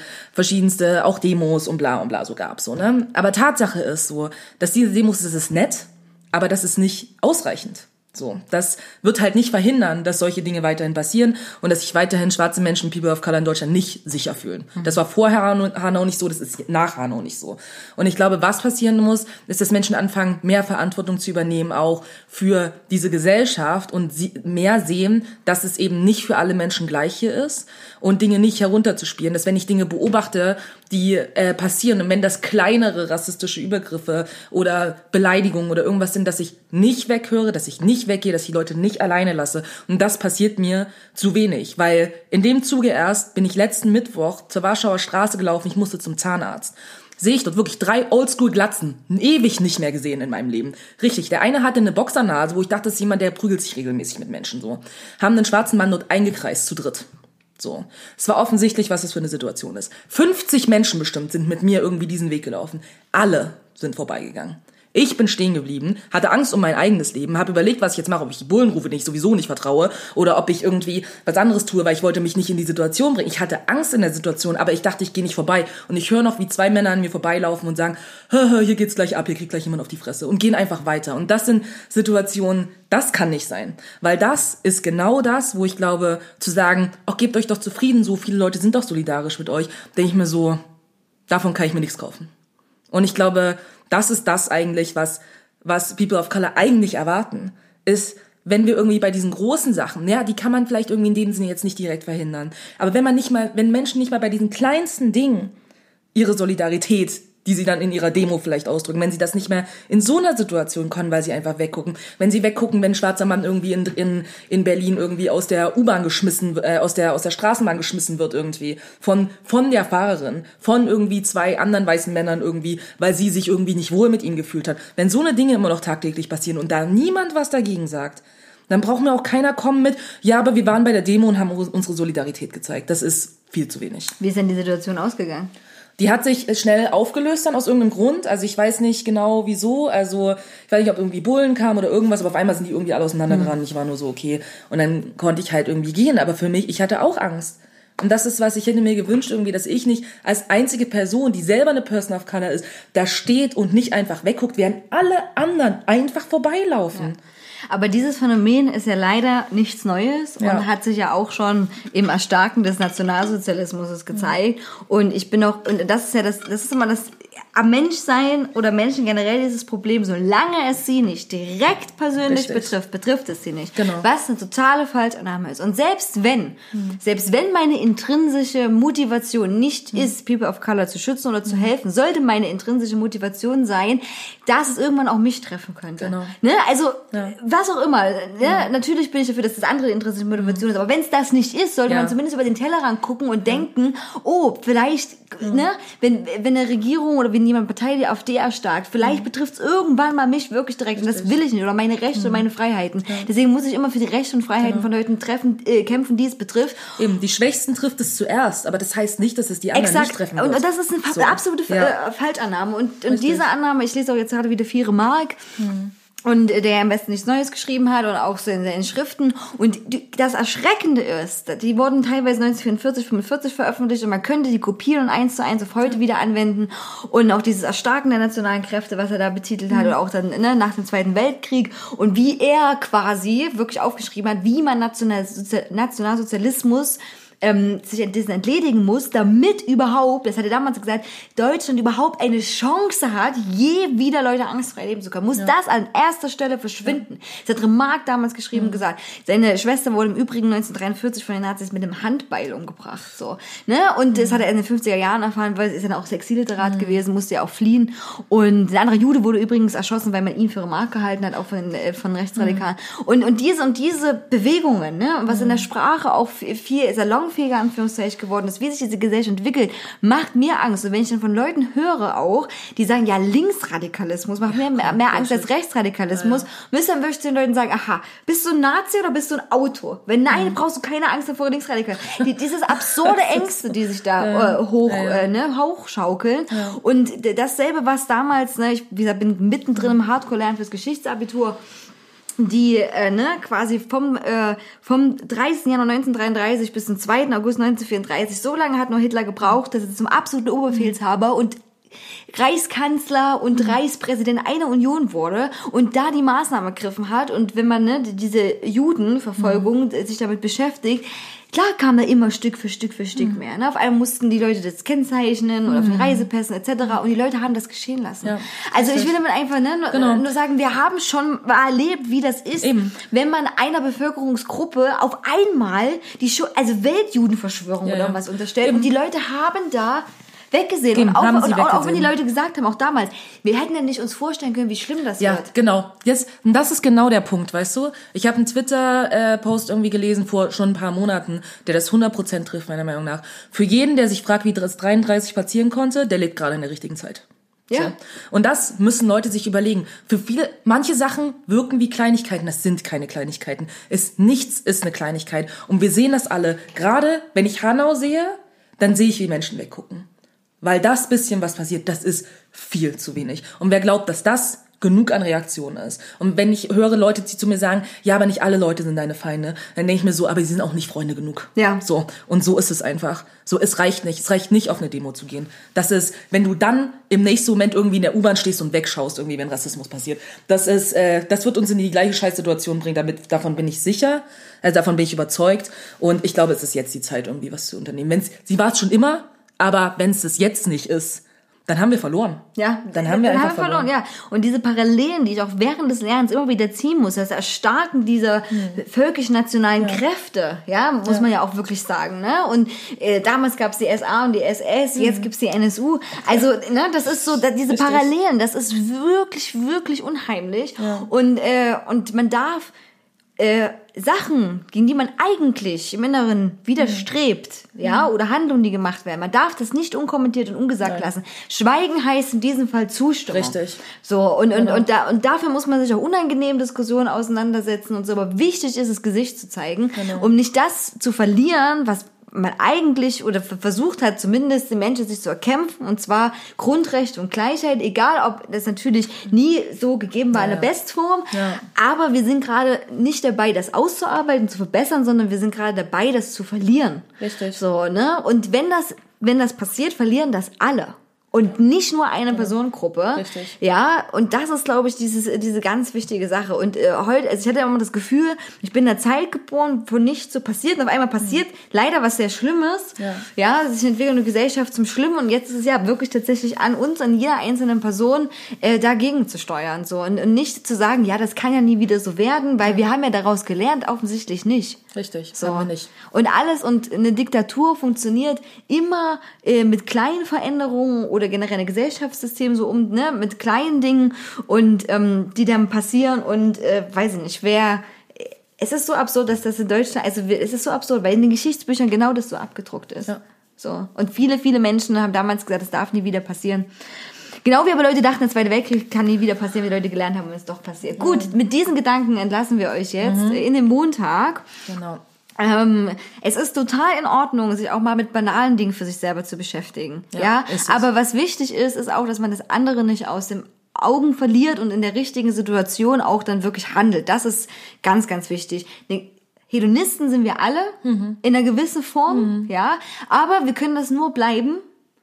verschiedenste auch Demos und bla und bla so gab, so ne. Aber Tatsache ist so, dass diese Demos das ist nett, aber das ist nicht ausreichend. So, das wird halt nicht verhindern, dass solche Dinge weiterhin passieren und dass sich weiterhin schwarze Menschen, People of Color in Deutschland nicht sicher fühlen. Das war vor Hanau Hanau nicht so, das ist nach Hanau nicht so. Und ich glaube, was passieren muss, ist, dass Menschen anfangen, mehr Verantwortung zu übernehmen, auch für diese Gesellschaft und mehr sehen, dass es eben nicht für alle Menschen gleich hier ist und Dinge nicht herunterzuspielen. Dass wenn ich Dinge beobachte, die äh, passieren und wenn das kleinere rassistische Übergriffe oder Beleidigungen oder irgendwas sind, dass ich nicht weghöre, dass ich nicht weggehe, dass ich die Leute nicht alleine lasse. Und das passiert mir zu wenig, weil in dem Zuge erst bin ich letzten Mittwoch zur Warschauer Straße gelaufen, ich musste zum Zahnarzt. Sehe ich dort wirklich drei Oldschool-Glatzen, ewig nicht mehr gesehen in meinem Leben. Richtig, der eine hatte eine Boxernase, wo ich dachte, das ist jemand, der prügelt sich regelmäßig mit Menschen so. Haben einen schwarzen Mann dort eingekreist, zu dritt. So. Es war offensichtlich, was das für eine Situation ist. 50 Menschen bestimmt sind mit mir irgendwie diesen Weg gelaufen. Alle sind vorbeigegangen. Ich bin stehen geblieben, hatte Angst um mein eigenes Leben, habe überlegt, was ich jetzt mache, ob ich die Bullen rufe, denen ich sowieso nicht vertraue, oder ob ich irgendwie was anderes tue, weil ich wollte mich nicht in die Situation bringen. Ich hatte Angst in der Situation, aber ich dachte, ich gehe nicht vorbei. Und ich höre noch, wie zwei Männer an mir vorbeilaufen und sagen, hö, hö, hier geht's gleich ab, hier kriegt gleich jemand auf die Fresse und gehen einfach weiter. Und das sind Situationen, das kann nicht sein. Weil das ist genau das, wo ich glaube, zu sagen, ach, gebt euch doch zufrieden, so viele Leute sind doch solidarisch mit euch, denke ich mir so, davon kann ich mir nichts kaufen. Und ich glaube, das ist das eigentlich, was, was People of Color eigentlich erwarten, ist, wenn wir irgendwie bei diesen großen Sachen, ja, die kann man vielleicht irgendwie in dem Sinne jetzt nicht direkt verhindern. Aber wenn man nicht mal, wenn Menschen nicht mal bei diesen kleinsten Dingen ihre Solidarität, die sie dann in ihrer Demo vielleicht ausdrücken, wenn sie das nicht mehr in so einer Situation können, weil sie einfach weggucken, wenn sie weggucken, wenn ein schwarzer Mann irgendwie in, in, in Berlin irgendwie aus der U-Bahn geschmissen, äh, aus der aus der Straßenbahn geschmissen wird irgendwie von von der Fahrerin, von irgendwie zwei anderen weißen Männern irgendwie, weil sie sich irgendwie nicht wohl mit ihnen gefühlt hat. Wenn so eine Dinge immer noch tagtäglich passieren und da niemand was dagegen sagt, dann braucht mir auch keiner kommen mit, ja, aber wir waren bei der Demo und haben unsere Solidarität gezeigt. Das ist viel zu wenig. Wie ist denn die Situation ausgegangen? Die hat sich schnell aufgelöst dann aus irgendeinem Grund. Also ich weiß nicht genau wieso. Also ich weiß nicht, ob irgendwie Bullen kamen oder irgendwas, aber auf einmal sind die irgendwie alle auseinandergerannt. Ich war nur so, okay. Und dann konnte ich halt irgendwie gehen. Aber für mich, ich hatte auch Angst. Und das ist, was ich hätte mir gewünscht, irgendwie, dass ich nicht als einzige Person, die selber eine Person of Color ist, da steht und nicht einfach wegguckt, während alle anderen einfach vorbeilaufen. Aber dieses Phänomen ist ja leider nichts Neues Ja. und hat sich ja auch schon im Erstarken des Nationalsozialismus gezeigt. Und ich bin auch, und das ist ja das, das ist immer das am Menschsein oder Menschen generell dieses Problem, solange es sie nicht direkt persönlich Richtig. betrifft, betrifft es sie nicht. Genau. Was eine totale Falschannahme ist. Und selbst wenn, selbst wenn meine intrinsische Motivation nicht Hm. ist, People of Color zu schützen oder zu helfen, sollte meine intrinsische Motivation sein, dass es irgendwann auch mich treffen könnte. Genau. Ne? Also, Ja. was auch immer. Ne? Natürlich bin ich dafür, dass das andere intrinsische Motivation ist. Aber wenn es das nicht ist, sollte Ja. man zumindest über den Tellerrand gucken und denken, oh, vielleicht, ne, wenn, wenn eine Regierung oder wenn jemand Partei die AfD erstarkt, vielleicht betrifft es irgendwann mal mich wirklich direkt. Und das will ich nicht. Oder meine Rechte und meine Freiheiten. Deswegen muss ich immer für die Rechte und Freiheiten von Leuten treffen, äh, kämpfen, die es betrifft. Eben, die Schwächsten trifft es zuerst, aber das heißt nicht, dass es die anderen nicht Exakt. treffen Und wird. das ist eine So. absolute Ja. äh, Falschannahme. Und, und Richtig. diese Annahme, ich lese auch jetzt gerade wieder Viere Mark. Und der am besten nichts Neues geschrieben hat und auch so in seinen Schriften. Und das Erschreckende ist, die wurden teilweise 1944, 45 veröffentlicht und man könnte die kopieren und eins zu eins auf heute wieder anwenden. Und auch dieses Erstarken der nationalen Kräfte, was er da betitelt hat, oder auch dann ne, nach dem Zweiten Weltkrieg. Und wie er quasi wirklich aufgeschrieben hat, wie man National Nationalsozialismus ähm, sich dessen entledigen muss, damit überhaupt, das hat er damals gesagt, Deutschland überhaupt eine Chance hat, je wieder Leute angstfrei leben zu können, muss das an erster Stelle verschwinden. Das hat Remarque damals geschrieben und gesagt. Seine Schwester wurde im Übrigen 1943 von den Nazis mit einem Handbeil umgebracht. So, ne? Und das hat er in den 50er Jahren erfahren, weil er ist dann auch Exilliterat gewesen, musste ja auch fliehen. Und ein anderer Jude wurde übrigens erschossen, weil man ihn für Remarque gehalten hat, auch von, äh, von Rechtsradikalen. Und, und diese und diese Bewegungen, ne? Was in der Sprache auch viel viel salonfähiger Anführungszeichen geworden ist, wie sich diese Gesellschaft entwickelt, macht mir Angst. Und wenn ich dann von Leuten höre auch, die sagen, ja, Linksradikalismus macht mir mehr, mehr Angst als Rechtsradikalismus, müsste dann wirklich den Leuten sagen, aha, bist du ein Nazi oder bist du ein Autor? Wenn nein, brauchst du keine Angst davor, Linksradikal. Die, dieses absurde Ängste, die sich da äh, hoch, Äh, ne, hochschaukeln. Und dasselbe, was damals, ne, ich wie gesagt, bin mittendrin im Hardcore-Lernen fürs Geschichtsabitur, die äh, ne, quasi vom, äh, vom 30. Januar 1933 bis zum 2. August 1934, so lange hat nur Hitler gebraucht, dass er zum absoluten Oberbefehlshaber und Reichskanzler und Reichspräsident einer Union wurde und da die Maßnahmen ergriffen hat und wenn man ne, diese Judenverfolgung sich damit beschäftigt, klar kam da immer Stück für Stück für Stück mehr. Ne? Auf einmal mussten die Leute das kennzeichnen oder auf den Reisepässen etc. und die Leute haben das geschehen lassen. Ja, also ich will damit einfach ne, nur, Genau. nur sagen, wir haben schon erlebt, wie das ist, Eben. wenn man einer Bevölkerungsgruppe auf einmal die Schu also Weltjudenverschwörung Ja, oder ja. irgendwas unterstellt Eben. und die Leute haben da weggesehen Eben, und, auch, haben sie und auch, auch wenn die weggesehen. Leute gesagt haben, auch damals, wir hätten ja nicht uns vorstellen können, wie schlimm das Ja, wird. genau. Jetzt, und das ist genau der Punkt, weißt du? Ich habe einen Twitter-Post irgendwie gelesen vor schon ein paar Monaten, der das 100% trifft, meiner Meinung nach. Für jeden, der sich fragt, wie das 33 passieren konnte, der lebt gerade in der richtigen Zeit. Ja. So. Und das müssen Leute sich überlegen. Für viele, manche Sachen wirken wie Kleinigkeiten. Das sind keine Kleinigkeiten. Es, nichts ist eine Kleinigkeit. Und wir sehen das alle. Gerade wenn ich Hanau sehe, dann sehe ich, wie Menschen weggucken. Weil das bisschen, was passiert, das ist viel zu wenig. Und wer glaubt, dass das genug an Reaktionen ist. Und wenn ich höre Leute, die zu mir sagen, ja, aber nicht alle Leute sind deine Feinde, dann denke ich mir so, aber sie sind auch nicht Freunde genug. Ja. So. Und so ist es einfach. So, es reicht nicht. Es reicht nicht, auf eine Demo zu gehen. Das ist, wenn du dann im nächsten Moment irgendwie in der U-Bahn stehst und wegschaust, irgendwie, wenn Rassismus passiert. Das ist, äh, das wird uns in die gleiche Scheißsituation bringen. Damit, davon bin ich sicher. Also davon bin ich überzeugt. Und ich glaube, es ist jetzt die Zeit, irgendwie was zu unternehmen. Wenn's, sie war es schon immer, aber wenn es das jetzt nicht ist, dann haben wir verloren. Ja, Dann haben wir einfach verloren. Ja, und diese Parallelen, die ich auch während des Lernens immer wieder ziehen muss, das Erstarken dieser völkisch-nationalen Kräfte, ja, muss man ja auch wirklich sagen. Ne? Und äh, damals gab es die SA und die SS, jetzt gibt's die NSU. Also, ne, das ist so, da, diese Parallelen, das ist wirklich, wirklich unheimlich. Und, äh, und man darf äh, Sachen, gegen die man eigentlich im Inneren widerstrebt, ja, oder Handlungen, die gemacht werden. Man darf das nicht unkommentiert und ungesagt lassen. Schweigen heißt in diesem Fall Zustimmung. Richtig. So, und, und, und, da, und dafür muss man sich auch unangenehm Diskussionen auseinandersetzen und so. Aber wichtig ist es, Gesicht zu zeigen, um nicht das zu verlieren, was man eigentlich oder ver- versucht hat, zumindest die Menschen sich zu erkämpfen, und zwar Grundrechte und Gleichheit, egal ob das natürlich nie so gegeben war in der Bestform, Ja. aber wir sind gerade nicht dabei, das auszuarbeiten, zu verbessern, sondern wir sind gerade dabei, das zu verlieren. Richtig. So, ne? Und wenn das, wenn das passiert, verlieren das alle. Und nicht nur eine Personengruppe. Richtig. Ja, und das ist, glaube ich, dieses, diese ganz wichtige Sache. Und äh, heute, also ich hatte immer das Gefühl, ich bin in der Zeit geboren, wo nichts so passiert. Und auf einmal passiert leider was sehr Schlimmes. Ja. ja, sich entwickelt eine Gesellschaft zum Schlimmen. Und jetzt ist es ja wirklich tatsächlich an uns, an jeder einzelnen Person, äh, dagegen zu steuern. So. Und, und nicht zu sagen, ja, das kann ja nie wieder so werden, weil wir haben ja daraus gelernt, offensichtlich nicht. Richtig, So. haben wir nicht. Und alles und eine Diktatur funktioniert immer äh, mit kleinen Veränderungen oder generell ein Gesellschaftssystem so um, ne, mit kleinen Dingen und ähm, die dann passieren und äh, weiß ich nicht, wer es ist so absurd, dass das in Deutschland, also es ist so absurd, weil in den Geschichtsbüchern genau das so abgedruckt ist. Ja. So. Und viele, viele Menschen haben damals gesagt, das darf nie wieder passieren. Genau wie aber Leute dachten, der Zweite Weltkrieg kann nie wieder passieren, wie Leute gelernt haben, und es doch passiert. Gut, mit diesen Gedanken entlassen wir euch jetzt Mhm. in den Montag. Genau. Ähm, es ist total in Ordnung, sich auch mal mit banalen Dingen für sich selber zu beschäftigen. Ja, Ja, aber was wichtig ist, ist auch, dass man das andere nicht aus dem Augen verliert und in der richtigen Situation auch dann wirklich handelt. Das ist ganz, ganz wichtig. Hedonisten sind wir alle Mhm. in einer gewissen Form, ja, aber wir können das nur bleiben,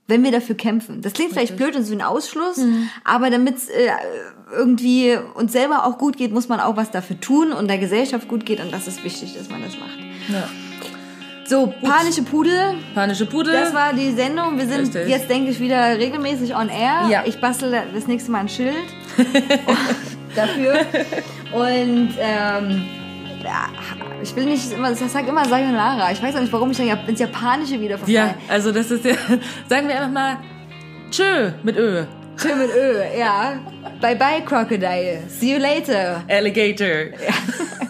wenn wir dafür kämpfen. Das klingt vielleicht blöd und so ein Ausschluss, Mhm. aber damit es äh, irgendwie uns selber auch gut geht, muss man auch was dafür tun und der Gesellschaft gut geht und das ist wichtig, dass man das macht. Ja. So, panische Pudel, Panische Pudel. das war die Sendung. Wir sind Richtig. jetzt, denke ich, wieder regelmäßig on air. Ja. Ich bastel das nächste Mal ein Schild dafür. Und ähm, ja, ich will nicht immer, ich sag immer Sayonara. Ich weiß auch nicht, warum ich dann ja- ins Japanische wieder verfalle. ja, also das ist ja, sagen wir einfach mal, tschö mit Ö. Tschö mit Ö, ja. Bye bye, Crocodile. See you later. Alligator.